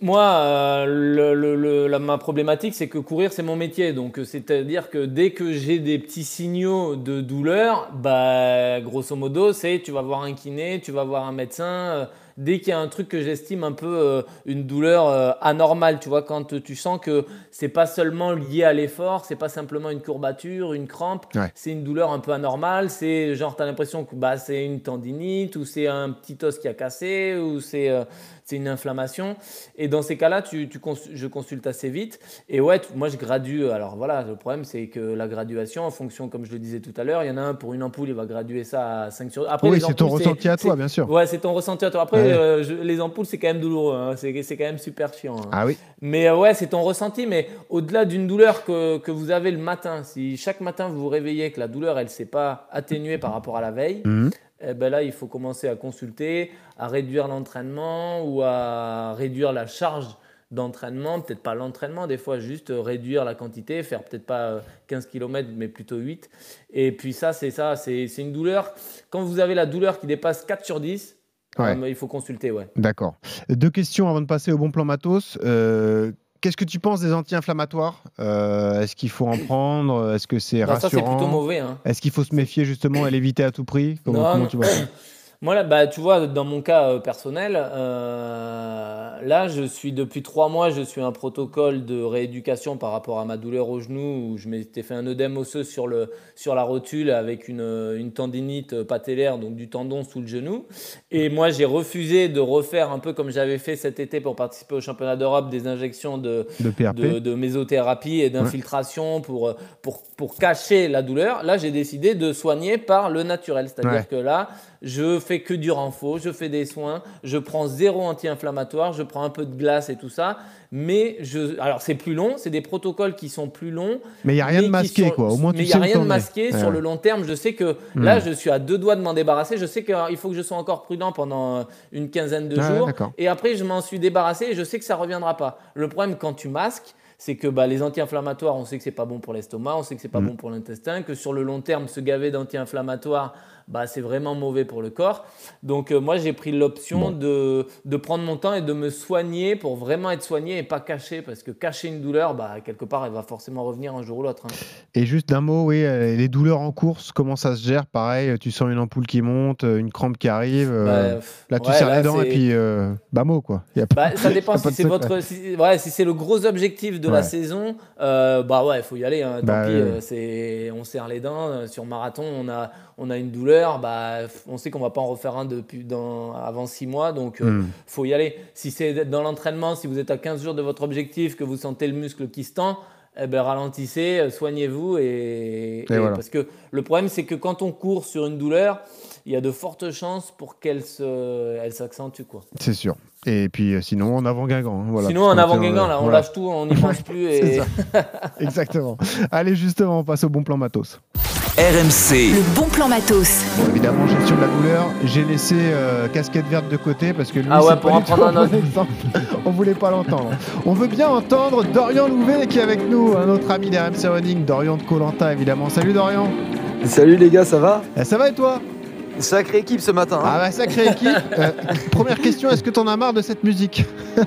Moi, euh, le- le- le- la- ma problématique, c'est que courir, c'est mon métier. Donc, euh, c'est-à-dire que dès que j'ai des petits signaux de douleur, bah, grosso modo, c'est tu vas voir un kiné, tu vas voir un médecin. Dès qu'il y a un truc que j'estime un peu euh, une douleur euh, anormale, tu vois, quand tu sens que c'est pas seulement lié à l'effort, c'est pas simplement une courbature, une crampe, Ouais. c'est une douleur un peu anormale, c'est genre tu as l'impression que bah, c'est une tendinite ou c'est un petit os qui a cassé ou c'est euh, c'est une inflammation. Et dans ces cas-là, tu, tu cons- je consulte assez vite. Et ouais, moi je gradue. Alors voilà, le problème c'est que la graduation, en fonction, comme je le disais tout à l'heure, il y en a un pour une ampoule, il va graduer ça à 5 sur Après, Oui, c'est ton ressenti à toi, bien sûr. Ouais, c'est ton ressenti à toi. Après. Euh, je- les ampoules, c'est quand même douloureux. hein. C'est quand même super chiant. hein. Ah oui. Mais euh, ouais, c'est ton ressenti. Mais au-delà d'une douleur que, que vous avez le matin, si chaque matin vous vous réveillez que la douleur, elle s'est pas atténuée par rapport à la veille, Mhm. eh ben là, il faut commencer à consulter, à réduire l'entraînement ou à réduire la charge d'entraînement. Peut-être pas l'entraînement, des fois, juste euh, réduire la quantité, faire peut-être pas euh, 15 km, mais plutôt 8. Et puis ça, c'est ça, c'est c'est une douleur. Quand vous avez la douleur qui dépasse 4 sur 10, Ouais. il faut consulter, ouais. D'accord. Deux questions avant de passer au bon plan matos. Euh, Qu'est-ce que tu penses des anti-inflammatoires? Euh, Est-ce qu'il faut en prendre? Est-ce que c'est Bah, ça, c'est rassurant? plutôt mauvais. Hein. Est-ce qu'il faut se méfier justement et l'éviter à tout prix? Comment, Non, comment non. tu vois Moi, là, bah, tu vois, dans mon cas euh, personnel, euh, là, je suis depuis trois mois, je suis un protocole de rééducation par rapport à ma douleur au genou où je m'étais fait un œdème osseux sur, le, sur la rotule avec une, une tendinite patellaire, donc du tendon sous le genou. Et moi, j'ai refusé de refaire un peu comme j'avais fait cet été pour participer au championnat d'Europe des injections de, De PRP de, de mésothérapie et d'infiltration pour, euh, pour, pour cacher la douleur. Là, j'ai décidé de soigner par le naturel. C'est-à-dire Ouais. que là, je fais que du renfort, je fais des soins, je prends zéro anti-inflammatoire, je prends un peu de glace et tout ça. Mais je, alors c'est plus long, c'est des protocoles qui sont plus longs. Mais il n'y a rien de masqué, sont- quoi. Au moins, mais il n'y a rien de masqué sur le long terme. Je sais que Hmm. là, je suis à deux doigts de m'en débarrasser. Je sais qu'il faut que je sois encore prudent pendant euh, une quinzaine de Ah jours. Et après, je m'en suis débarrassé et je sais que ça reviendra pas. Le problème quand tu masques, c'est que bah, les anti-inflammatoires, on sait que c'est pas bon pour l'estomac, on sait que c'est pas Mm. bon pour l'intestin, que sur le long terme, se gaver d'anti-inflammatoires, bah, c'est vraiment mauvais pour le corps. Donc euh, moi, j'ai pris l'option de, de prendre mon temps et de me soigner pour vraiment être soigné et pas cacher, parce que cacher une douleur, bah, quelque part, elle va forcément revenir un jour ou l'autre. hein. Et juste d'un mot, oui, euh, les douleurs en course, comment ça se gère? Pareil, tu sens une ampoule qui monte, euh, une crampe qui arrive. euh, Bah, là, tu ouais, serres les dents et puis euh, quoi. Y a pas- Bah, ça dépend si c'est votre si, ouais, si c'est le gros objectif de Ouais. la saison euh, bah ouais il faut y aller hein. tant Bah, pis euh, c'est on serre les dents euh, sur marathon on a on a une douleur bah on sait qu'on va pas en refaire un depuis dans avant six mois donc euh, Hmm. faut y aller si c'est dans l'entraînement si vous êtes à 15 jours de votre objectif que vous sentez le muscle qui se tend eh ben, ralentissez, euh, soignez-vous et, et voilà. parce que le problème c'est que quand on court sur une douleur, il y a de fortes chances pour qu'elle s'accentue. C'est sûr. Et puis euh, sinon, en avant Guingamp. hein, voilà, Sinon, en avant Guingamp, là, on voilà. lâche tout, on n'y pense plus. Et... Exactement. Allez, justement, on passe au bon plan matos. RMC, Le bon plan matos. Bon, évidemment, gestion de la douleur. J'ai laissé euh, casquette verte de côté parce que lui, Ah ouais, c'est pour pas en prendre un bon exemple. On voulait pas l'entendre. On veut bien entendre Dorian Louvet qui est avec nous, un autre ami d'RMC Running, Dorian de Colanta, évidemment. Salut Dorian. Salut les gars, ça va? Eh, ça va et toi? Sacrée équipe ce matin. hein. Ah bah sacrée équipe. Euh, première question, est-ce que t'en as marre de cette musique?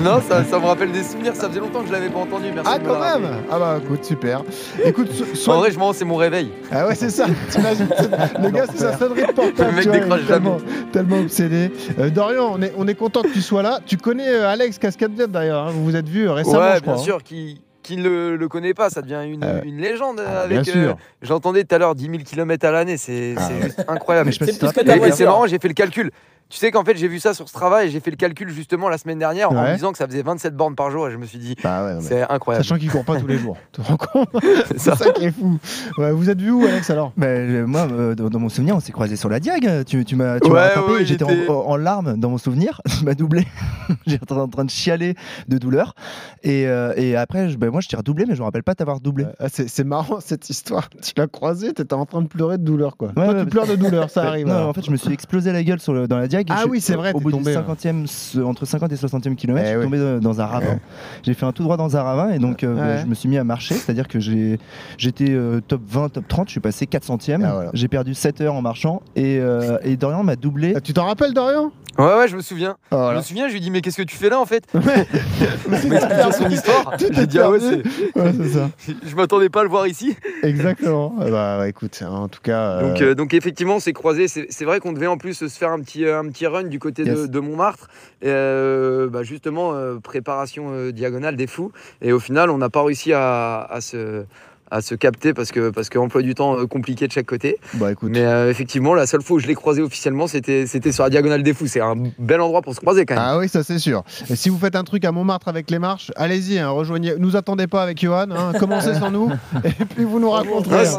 Non, ça, ça me rappelle des souvenirs, ça faisait longtemps que je l'avais pas entendu. Merci Ah quand même. Ah bah écoute, super. Écoute, so- En vrai, je m'en c'est mon réveil. Ah ouais, c'est ça. Le gars, c'est sa sonnerie de portable. Le mec vois, décroche il est tellement, tellement obsédé. Euh, Dorian, on est, on est content que tu sois là. Tu connais euh, Alex Cascade Verte d'ailleurs. hein. Vous vous êtes vus euh, récemment, ouais, je crois. bien hein. sûr, qui, qui ne le, le connaît pas, ça devient une, Euh, une légende. Ah, avec, bien sûr. J'entendais tout à l'heure 10 000 km à l'année, c'est Ah c'est ouais. juste incroyable. C'est si tu te plus que rappelles, ta Et- et voiture. c'est marrant, j'ai fait le calcul. Tu sais qu'en fait, j'ai vu ça sur ce travail et j'ai fait le calcul justement la semaine dernière en me disant que ça faisait 27 bornes par jour et je me suis dit, Bah ouais, c'est incroyable. Sachant qu'il court pas tous les jours. Tu te rends compte C'est ça. ça qui est fou. Ouais, vous êtes vu où, Alex, alors? Bah, euh, moi, euh, dans, mon souvenir, on s'est croisés sur la Diag. Tu, tu m'as tu m'as Ouais, rattrapé. ouais, J'étais en, en larmes dans mon souvenir. Tu m'as doublé. J'étais en train de chialer de douleur. Et, euh, et après, je- bah, moi, je t'ai redoublé, mais je me rappelle pas t'avoir doublé. Ah, c'est, marrant cette histoire. Tu l'as croisé, t'étais en train de pleurer de douleur, quoi. Toi, Ouais, tu pleures de douleur, ça arrive. Non, alors. en fait, je me suis explosé la gueule sur le- dans la Diag. Ah Je- oui, c'est vrai, Au bout tombé, du hein. 50e, ce- entre 50 et 60e kilomètre, Eh je suis oui. tombé dans- dans un ravin. Ouais. J'ai fait un tout droit dans un ravin et donc euh, bah, je me suis mis à marcher. C'est-à-dire que j'ai, j'étais euh, top 20, top 30. Je suis passé 4 centièmes. Ah, voilà. J'ai perdu 7 heures en marchant et, euh, et Dorian m'a doublé. Ah, Tu t'en rappelles, Dorian? Ouais, ouais, je me souviens. Oh, Je me souviens, je lui dis, mais qu'est-ce que tu fais là en fait? Mais Il expliqué son histoire. J'ai dit, ah ouais, c'est- Ouais, ça. je m'attendais pas à le voir ici. Exactement. Ah bah, ouais, écoute, en tout cas. euh, Donc, euh, donc effectivement, c'est croisé. C'est c'est vrai qu'on devait en plus se faire un petit, euh, un petit run du côté de, Yes. de Montmartre. Et, euh, bah, justement, préparation diagonale des fous. Et au final, on n'a pas réussi à, à se à se capter parce que parce que emploi du temps euh, compliqué de chaque côté. Bah écoute. Mais euh, effectivement, la seule fois où je l'ai croisé officiellement, c'était c'était sur la diagonale des fous. C'est un bel endroit pour se croiser quand même. Ah oui, ça c'est sûr. Et si vous faites un truc à Montmartre avec les marches, allez-y, hein, rejoignez. Nous attendez pas avec Johan, hein, commencez sans nous, et puis vous nous raconterez.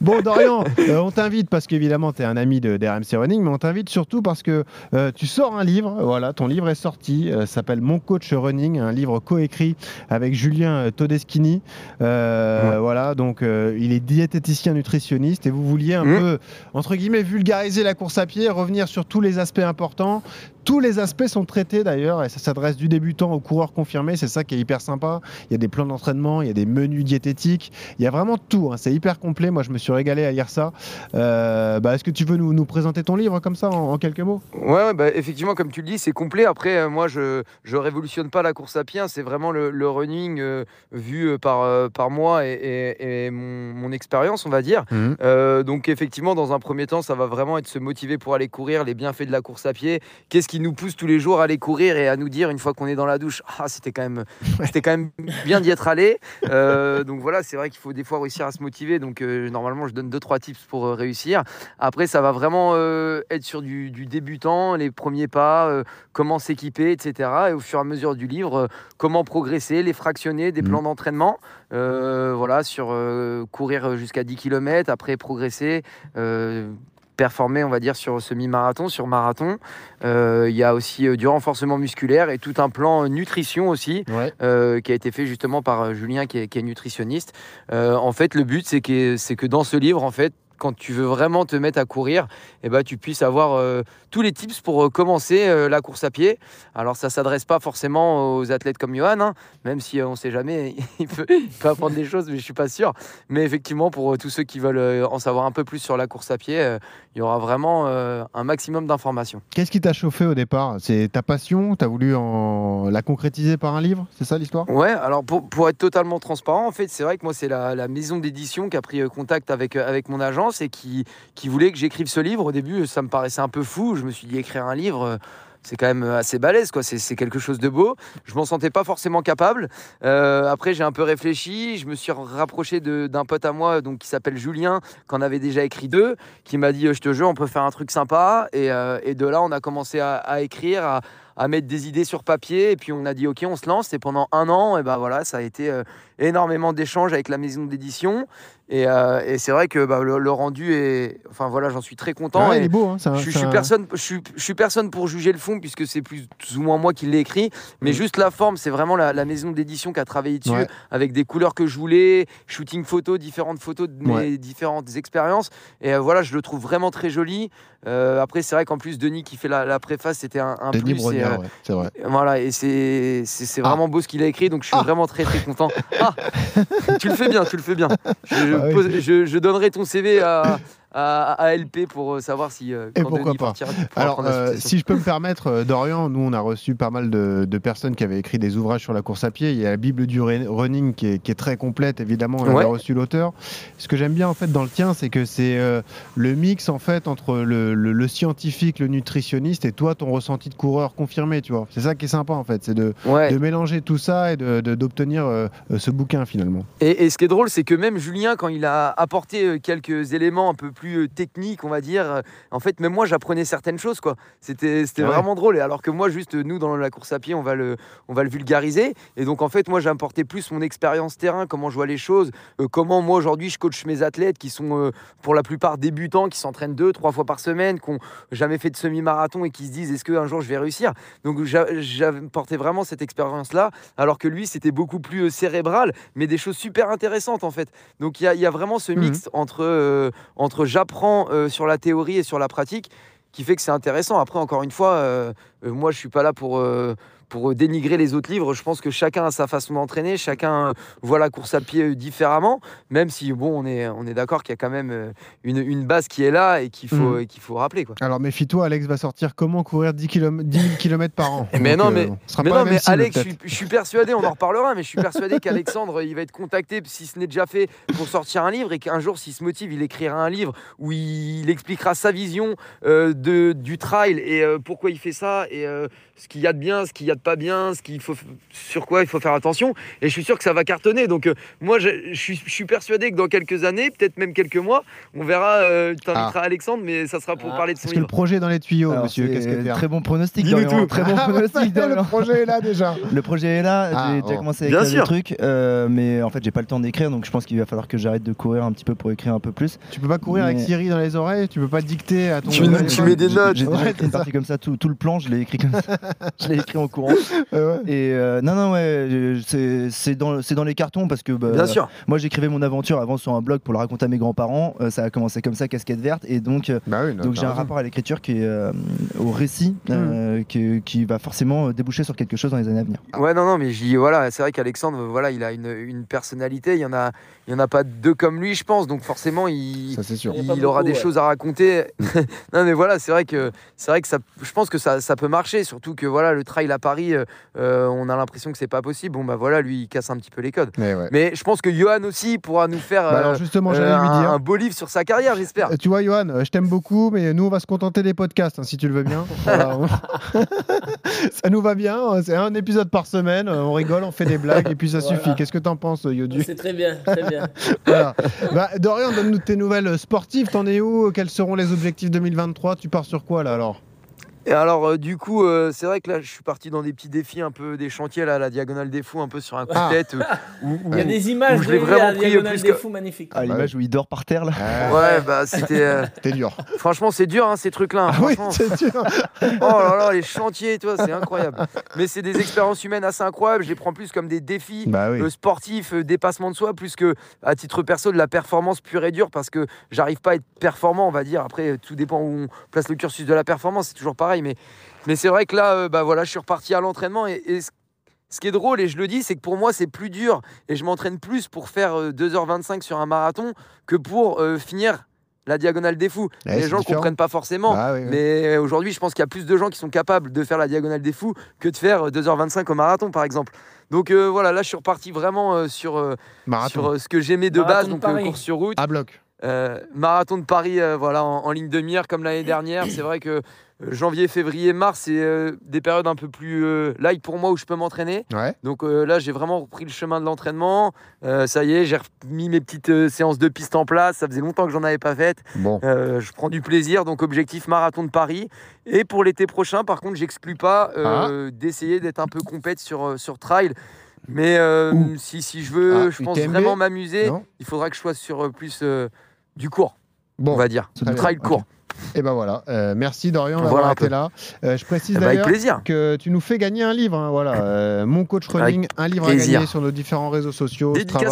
Bon, Dorian, euh, on t'invite parce qu'évidemment, tu es un ami de, d'RMC Running, mais on t'invite surtout parce que euh, tu sors un livre. Voilà, ton livre est sorti. euh, s'appelle Mon coach running, un livre coécrit avec Julien Todeschini. Euh, Voilà, donc euh, il est diététicien nutritionniste et vous vouliez un Mhm. peu, entre guillemets, vulgariser la course à pied, revenir sur tous les aspects importants. Tous les aspects sont traités d'ailleurs et ça s'adresse du débutant au coureur confirmé. C'est ça qui est hyper sympa. Il y a des plans d'entraînement, il y a des menus diététiques, il y a vraiment tout. hein. C'est hyper complet. Moi, je me suis régalé à lire ça. Euh, bah, Est-ce que tu veux nous, nous présenter ton livre comme ça en, en quelques mots? Ouais, ouais, bah, effectivement, comme tu le dis, c'est complet. Après, euh, moi, je je révolutionne pas la course à pied. hein. C'est vraiment le, le running euh, vu par, par moi et, et- et mon, mon expérience, on va dire. Euh, donc, effectivement, dans un premier temps, ça va vraiment être se motiver pour aller courir, les bienfaits de la course à pied. Qu'est-ce qui nous pousse tous les jours à aller courir et à nous dire, une fois qu'on est dans la douche, ah, c'était quand même, c'était quand même bien d'y être allé. Euh, donc voilà, c'est vrai qu'il faut des fois réussir à se motiver. Donc, euh, normalement, je donne deux, trois tips pour euh, réussir. Après, ça va vraiment être sur du, du débutant, les premiers pas, comment s'équiper, etc. Et au fur et à mesure du livre, comment progresser, les fractionner, des Mhm. plans d'entraînement. voilà, sur courir jusqu'à 10 km, après progresser. Performer, on va dire, sur semi-marathon, sur marathon. Euh, Il y a aussi euh, du renforcement musculaire et tout un plan euh, nutrition aussi Ouais. euh, qui a été fait justement par euh, Julien qui est, qui est nutritionniste. Euh, en fait, le but, c'est que, c'est que dans ce livre, en fait, quand tu veux vraiment te mettre à courir, eh ben, tu puisses avoir euh, tous les tips pour euh, commencer euh, la course à pied. Alors, ça s'adresse pas forcément aux athlètes comme Johan, hein, même si on sait jamais, il peut, il peut apprendre des choses, mais je suis pas sûr. Mais effectivement, pour tous ceux qui veulent en savoir un peu plus sur la course à pied, il y aura vraiment un maximum d'informations. Qu'est-ce qui t'a chauffé au départ? C'est ta passion? Tu as voulu en... la concrétiser par un livre? C'est ça l'histoire? Ouais, alors pour, pour être totalement transparent, en fait, c'est vrai que moi, c'est la, la maison d'édition qui a pris contact avec, avec mon agence et qui, qui voulait que j'écrive ce livre. Au début, ça me paraissait un peu fou. Je me suis dit, écrire un livre. euh, C'est quand même assez balèze, quoi. C'est quelque chose de beau. Je m'en sentais pas forcément capable. Euh, après, j'ai un peu réfléchi. Je me suis rapproché d'un pote à moi, donc qui s'appelle Julien, qu'on avait déjà écrit deux, qui m'a dit, euh, je te jure, on peut faire un truc sympa. Et, euh, et de là, on a commencé à, écrire, à, mettre des idées sur papier et puis on a dit ok on se lance et pendant un an et ben voilà ça a été euh, énormément d'échanges avec la maison d'édition et, euh, et c'est vrai que bah, le, le rendu est enfin voilà j'en suis très content Ouais, et Il est beau. Hein, un- je, je suis personne je suis, je suis personne pour juger le fond puisque c'est plus ou moins moi qui l'ai écrit mais Mm. juste la forme c'est vraiment la, la maison d'édition qui a travaillé dessus Ouais. avec des couleurs que je voulais shooting photo différentes photos de mes Ouais. différentes expériences et euh, voilà je le trouve vraiment très joli Euh, après c'est vrai qu'en plus Denis qui fait la, la préface c'était un, un Denis plus Brognard, euh, ouais, c'est vrai. voilà, et c'est c'est c'est Ah. vraiment beau ce qu'il a écrit, donc je suis Ah. vraiment très très content. Ah, tu le fais bien, tu le fais bien. Je, je Ah oui. pose- je- je donnerai ton CV à, à, à LP pour euh, savoir si euh, Et pourquoi Denis pas. partira, Alors, euh, si je peux me permettre, Dorian, nous on a reçu pas mal de, de personnes qui avaient écrit des ouvrages sur la course à pied. Il y a la Bible du running qui est, qui est très complète, évidemment. On Ouais. reçu l'auteur. Ce que j'aime bien en fait dans le tien, c'est que c'est euh, le mix en fait entre le, le- le scientifique, le nutritionniste et toi ton ressenti de coureur confirmé. Tu vois, c'est ça qui est sympa en fait, c'est de, Ouais. de mélanger tout ça et de- d'obtenir ce bouquin finalement. Et, et ce qui est drôle, c'est que même Julien, quand il a apporté quelques éléments un peu plus euh, techniques, on va dire, en fait, même moi, j'apprenais certaines choses, quoi. C'était Ah ouais. vraiment drôle. Et alors que moi, juste nous, dans la course à pied, on va le, on va le vulgariser. Et donc, en fait, moi, j'ai apporté plus mon expérience terrain, comment je vois les choses, euh, comment moi, aujourd'hui, je coach mes athlètes qui sont euh, pour la plupart débutants, qui s'entraînent deux, trois fois par semaine, qui n'ont jamais fait de semi-marathon et qui se disent est-ce qu'un jour je vais réussir? Donc, j'a- j'avais porté vraiment cette expérience-là, alors que lui, c'était beaucoup plus cérébral, mais des choses super intéressantes, en fait. Donc, il y y a vraiment ce Mhm. mix entre, euh, entre j'apprends euh, sur la théorie et sur la pratique qui fait que c'est intéressant. Après, encore une fois, euh, euh, moi, je suis pas là pour. Euh, pour dénigrer les autres livres. Je pense que chacun a sa façon d'entraîner, chacun euh, voit la course à pied euh, différemment, même si bon, on est, on est d'accord qu'il y a quand même euh, une, une base qui est là et qu'il faut, Mm. et qu'il faut rappeler. Quoi. Alors méfie-toi, Alex va sortir comment courir 10, km, 10 000 km par an. Mais Donc, non, mais- sera Mais non, mais cible, Alex, je suis, je suis persuadé, on en reparlera, mais je suis persuadé qu'Alexandre, il va être contacté, si ce n'est déjà fait, pour sortir un livre et qu'un jour, s'il se motive, il écrira un livre où il expliquera sa vision euh, de, du trail et euh, pourquoi il fait ça et euh, ce qu'il y a de bien, ce qu'il y a de pas bien, ce qu'il faut, sur quoi il faut faire attention. Et je suis sûr que ça va cartonner. Donc, euh, moi, je, je suis, je suis persuadé que dans quelques années, peut-être même quelques mois, on verra, euh, tu inviteras Alexandre, mais ça sera pour Ah. parler de son Est-ce que le livre. projet est dans les tuyaux, Alors, monsieur c'est Qu'est-ce que Très bon pronostic, Dis-nous tout. Très bon Ah, ouais, pronostic, le projet est là déjà. Le projet est là, Ah, j'ai bon. déjà commencé à écrire des trucs, euh, mais en fait j'ai pas le temps d'écrire, donc je pense qu'il va falloir que j'arrête de courir un petit peu pour écrire un peu plus. Tu peux pas courir avec Siri dans les oreilles Tu peux pas dicter à ton Tu- mets des notes. J'ai écrit une partie comme ça, tout, tout le plan, je l'ai écrit comme ça. je l'ai écrit en courant. Euh, ouais. Et euh, non, non, ouais, c'est dans, les cartons parce que bah, Bien sûr. moi j'écrivais mon aventure avant sur un blog pour le raconter à mes grands-parents. euh, ça a commencé comme ça, casquette verte, et donc. euh, Bah oui, non, donc j'ai un rapport à l'écriture qui est euh, au récit, Hmm. euh, qui, qui va forcément déboucher sur quelque chose dans les années à venir. Ouais, non, non, mais je dis, voilà, c'est vrai qu'Alexandre, voilà, il a une, une personnalité. Il y en a, il y en a pas deux comme lui, je pense. Donc forcément, il, Ça sûr. Aura des ouais. choses à raconter. non, mais voilà, c'est vrai que, c'est vrai que ça, je pense que ça, ça peut marcher. Surtout que voilà, le trail à Paris, euh, euh, on a l'impression que c'est pas possible. Bon, bah voilà, lui, il casse un petit peu les codes. Mais ouais. Mais je pense que Johan aussi pourra nous faire Bah alors euh, justement, euh, j'allais lui un, dire. un beau livre sur sa carrière, j'espère. Tu vois, Johan, je t'aime beaucoup, mais nous, on va se contenter des podcasts, hein, si tu le veux bien. Voilà, on- ça nous va bien. euh, C'est un épisode par semaine. On rigole, on fait des blagues, et puis ça Voilà. suffit. Qu'est-ce que t'en penses, Yodu? C'est très bien, très bien. Voilà. Bah, Dorian, donne-nous tes nouvelles sportives. T'en es où? Quels seront les objectifs 2023 Tu pars sur quoi, là, alors? Et alors, euh, du coup, euh, c'est vrai que là, je suis parti dans des petits défis, un peu des chantiers, là, la diagonale des fous, un peu sur un coup Ah. de tête. euh, où- où- Il y a des images je de l'ai lui vraiment à la diagonale plus des que- fous magnifiques. Ah, l'image où il dort par terre là. Ouais, bah c'était. euh, T'es dur. Franchement, c'est dur, hein, ces trucs-là. hein, Ah oui, franchement. c'est dur. Oh là là, les chantiers, toi, c'est incroyable. Mais c'est des expériences humaines assez incroyables. Je les prends plus comme des défis Bah oui. euh, sportifs, euh, dépassement de soi, plus que à titre perso de la performance pure et dure, parce que j'arrive pas à être performant, on va dire. Après, tout dépend où on place le cursus de la performance, c'est toujours pareil. Mais, mais c'est vrai que là, euh, bah voilà, je suis reparti à l'entraînement et, et ce- ce qui est drôle, et je le dis, c'est que pour moi, c'est plus dur et je m'entraîne plus pour faire euh, 2h25 sur un marathon que pour euh, finir la diagonale des fous. Ouais, les gens ne comprennent pas forcément. Bah oui, oui. Mais aujourd'hui, je pense qu'il y a plus de gens qui sont capables de faire la diagonale des fous que de faire euh, 2h25 au marathon, par exemple. Donc euh, voilà, là, je suis reparti vraiment euh, sur, euh, Marathon. sur euh, ce que j'aimais de Marathon base, de donc euh, course sur route. À bloc. Euh, marathon de Paris, euh, voilà, en, en ligne de mire comme l'année dernière. C'est vrai que euh, janvier, février, mars, c'est euh, des périodes un peu plus euh, light pour moi où je peux m'entraîner. Ouais. Donc euh, là, j'ai vraiment repris le chemin de l'entraînement. Euh, ça y est, j'ai remis mes petites euh, séances de piste en place. Ça faisait longtemps que j'en avais pas faites. Bon. Euh, je prends du plaisir, donc objectif marathon de Paris. Et pour l'été prochain, par contre, j'exclus pas euh, d'essayer d'être un peu compète sur, euh, sur trail. Mais euh, si, si je veux, Ah, je pense UTMB? vraiment m'amuser, il faudra que je sois sur euh, plus euh, du court, Bon. on va dire. Du trail court. Et ben voilà. Euh, merci Dorian d'avoir été là. Euh, je précise Eh ben, d'ailleurs que tu nous fais gagner un livre. hein, voilà. Euh, mon coach running, un livre à gagner sur nos différents réseaux sociaux. Strava.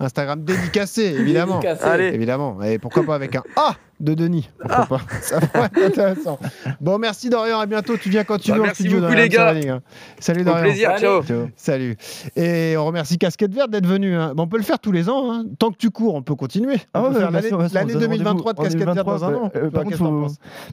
Instagram dédicacé, évidemment. Dédicacé. Allez. Évidemment. Et pourquoi pas avec un A de Denis Pourquoi Ah. pas Ça pourrait être intéressant. Bon, merci Dorian. À bientôt. Tu viens quand tu Bah, veux en merci studio. beaucoup, les gars. Running, hein. Salut Au Dorian. plaisir, Allez. ciao. Ciao. Salut. Et on remercie Casquette Verte d'être venu. hein. Bon, on peut le faire tous les ans. hein. Tant que tu cours, on peut continuer. On Ah ouais, l'année sûr, bien sûr, on l'année se donne 2023 de Casquette Verte dans un 2023, an. euh, par contre, faut-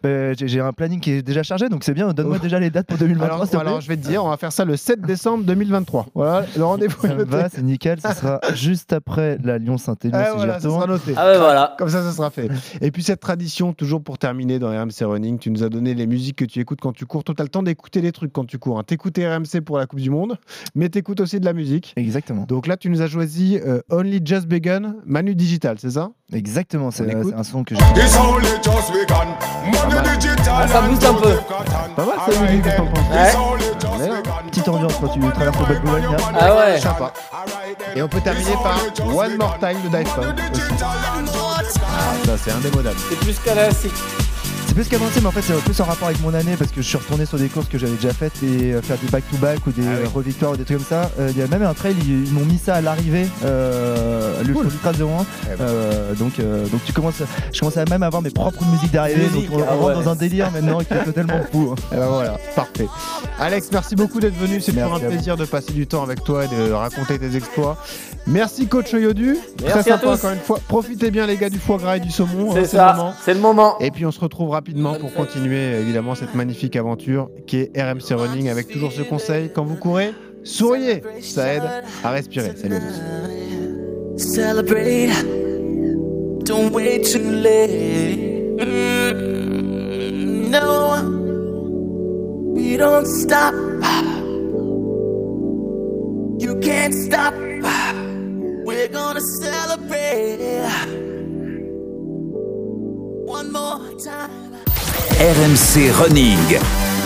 bah, j'ai un planning qui est déjà chargé, donc c'est bien. Donne-moi Oh. déjà les dates pour 2023. alors, je vais te dire, on va faire ça le 7 décembre 2023. Voilà, le rendez-vous est Ça va, c'est nickel. Ce sera juste après la Lyon-Saint-Élion Ah, si j'y voilà, ça sera noté. Ah ouais, voilà. Comme ça, ça sera fait. Et puis cette tradition, toujours pour terminer dans RMC Running, tu nous as donné les musiques que tu écoutes quand tu cours. Toi, t'as le temps d'écouter des trucs quand tu cours. Hein. T'écoutes RMC pour la Coupe du Monde, mais t'écoutes aussi de la musique. Exactement. Donc là, tu nous as choisi euh, Only Just Begun, Manu Digital, c'est ça? Exactement, c'est un son que j'ai. It's only just begun. Money mal. digital. Ah, ça booste un peu. Pas mal, ça, Manu, qu'est-ce que t'en penses Ouais. Petite ambiance quand tu traverses le Boulogne. là. Ah ouais. Sympa. Et on peut terminer par One More Time de Daft Punk. Ah, ça, c'est indémodable. C'est plus classique. C'est plus qu'avancé, mais en fait, c'est plus en rapport avec mon année parce que je suis retourné sur des courses que j'avais déjà faites et euh, faire des back-to-back ou des Ah oui. revictoires ou des trucs comme ça. Euh, Il y a même un trail, ils, ils m'ont mis ça à l'arrivée. Euh, le Cool. show Ultra 01. Eh ben. Euh, donc, euh, donc tu commences, à- je commence à même avoir mes propres musiques d'arrivée. Donc Musique, on, on ah rentre ouais. dans un délire maintenant qui est totalement fou. hein. Eh ben voilà, parfait. Alex, merci beaucoup d'être venu. C'est toujours un à plaisir de passer du temps avec toi et de raconter tes exploits. Merci coach Yodu. Très Merci à sympa tous. encore une fois. Profitez bien les gars du foie gras et du saumon. hein, C'est le ça, moment. c'est le moment. Et puis on se retrouve rapidement pour continuer évidemment cette magnifique aventure qui est RMC Running avec toujours ce conseil quand vous courez, souriez, ça aide à respirer. Salut. Celebrate. Don't wait too late. No, we don't stop. You can't stop. We're gonna celebrate. One more time. RMC Running.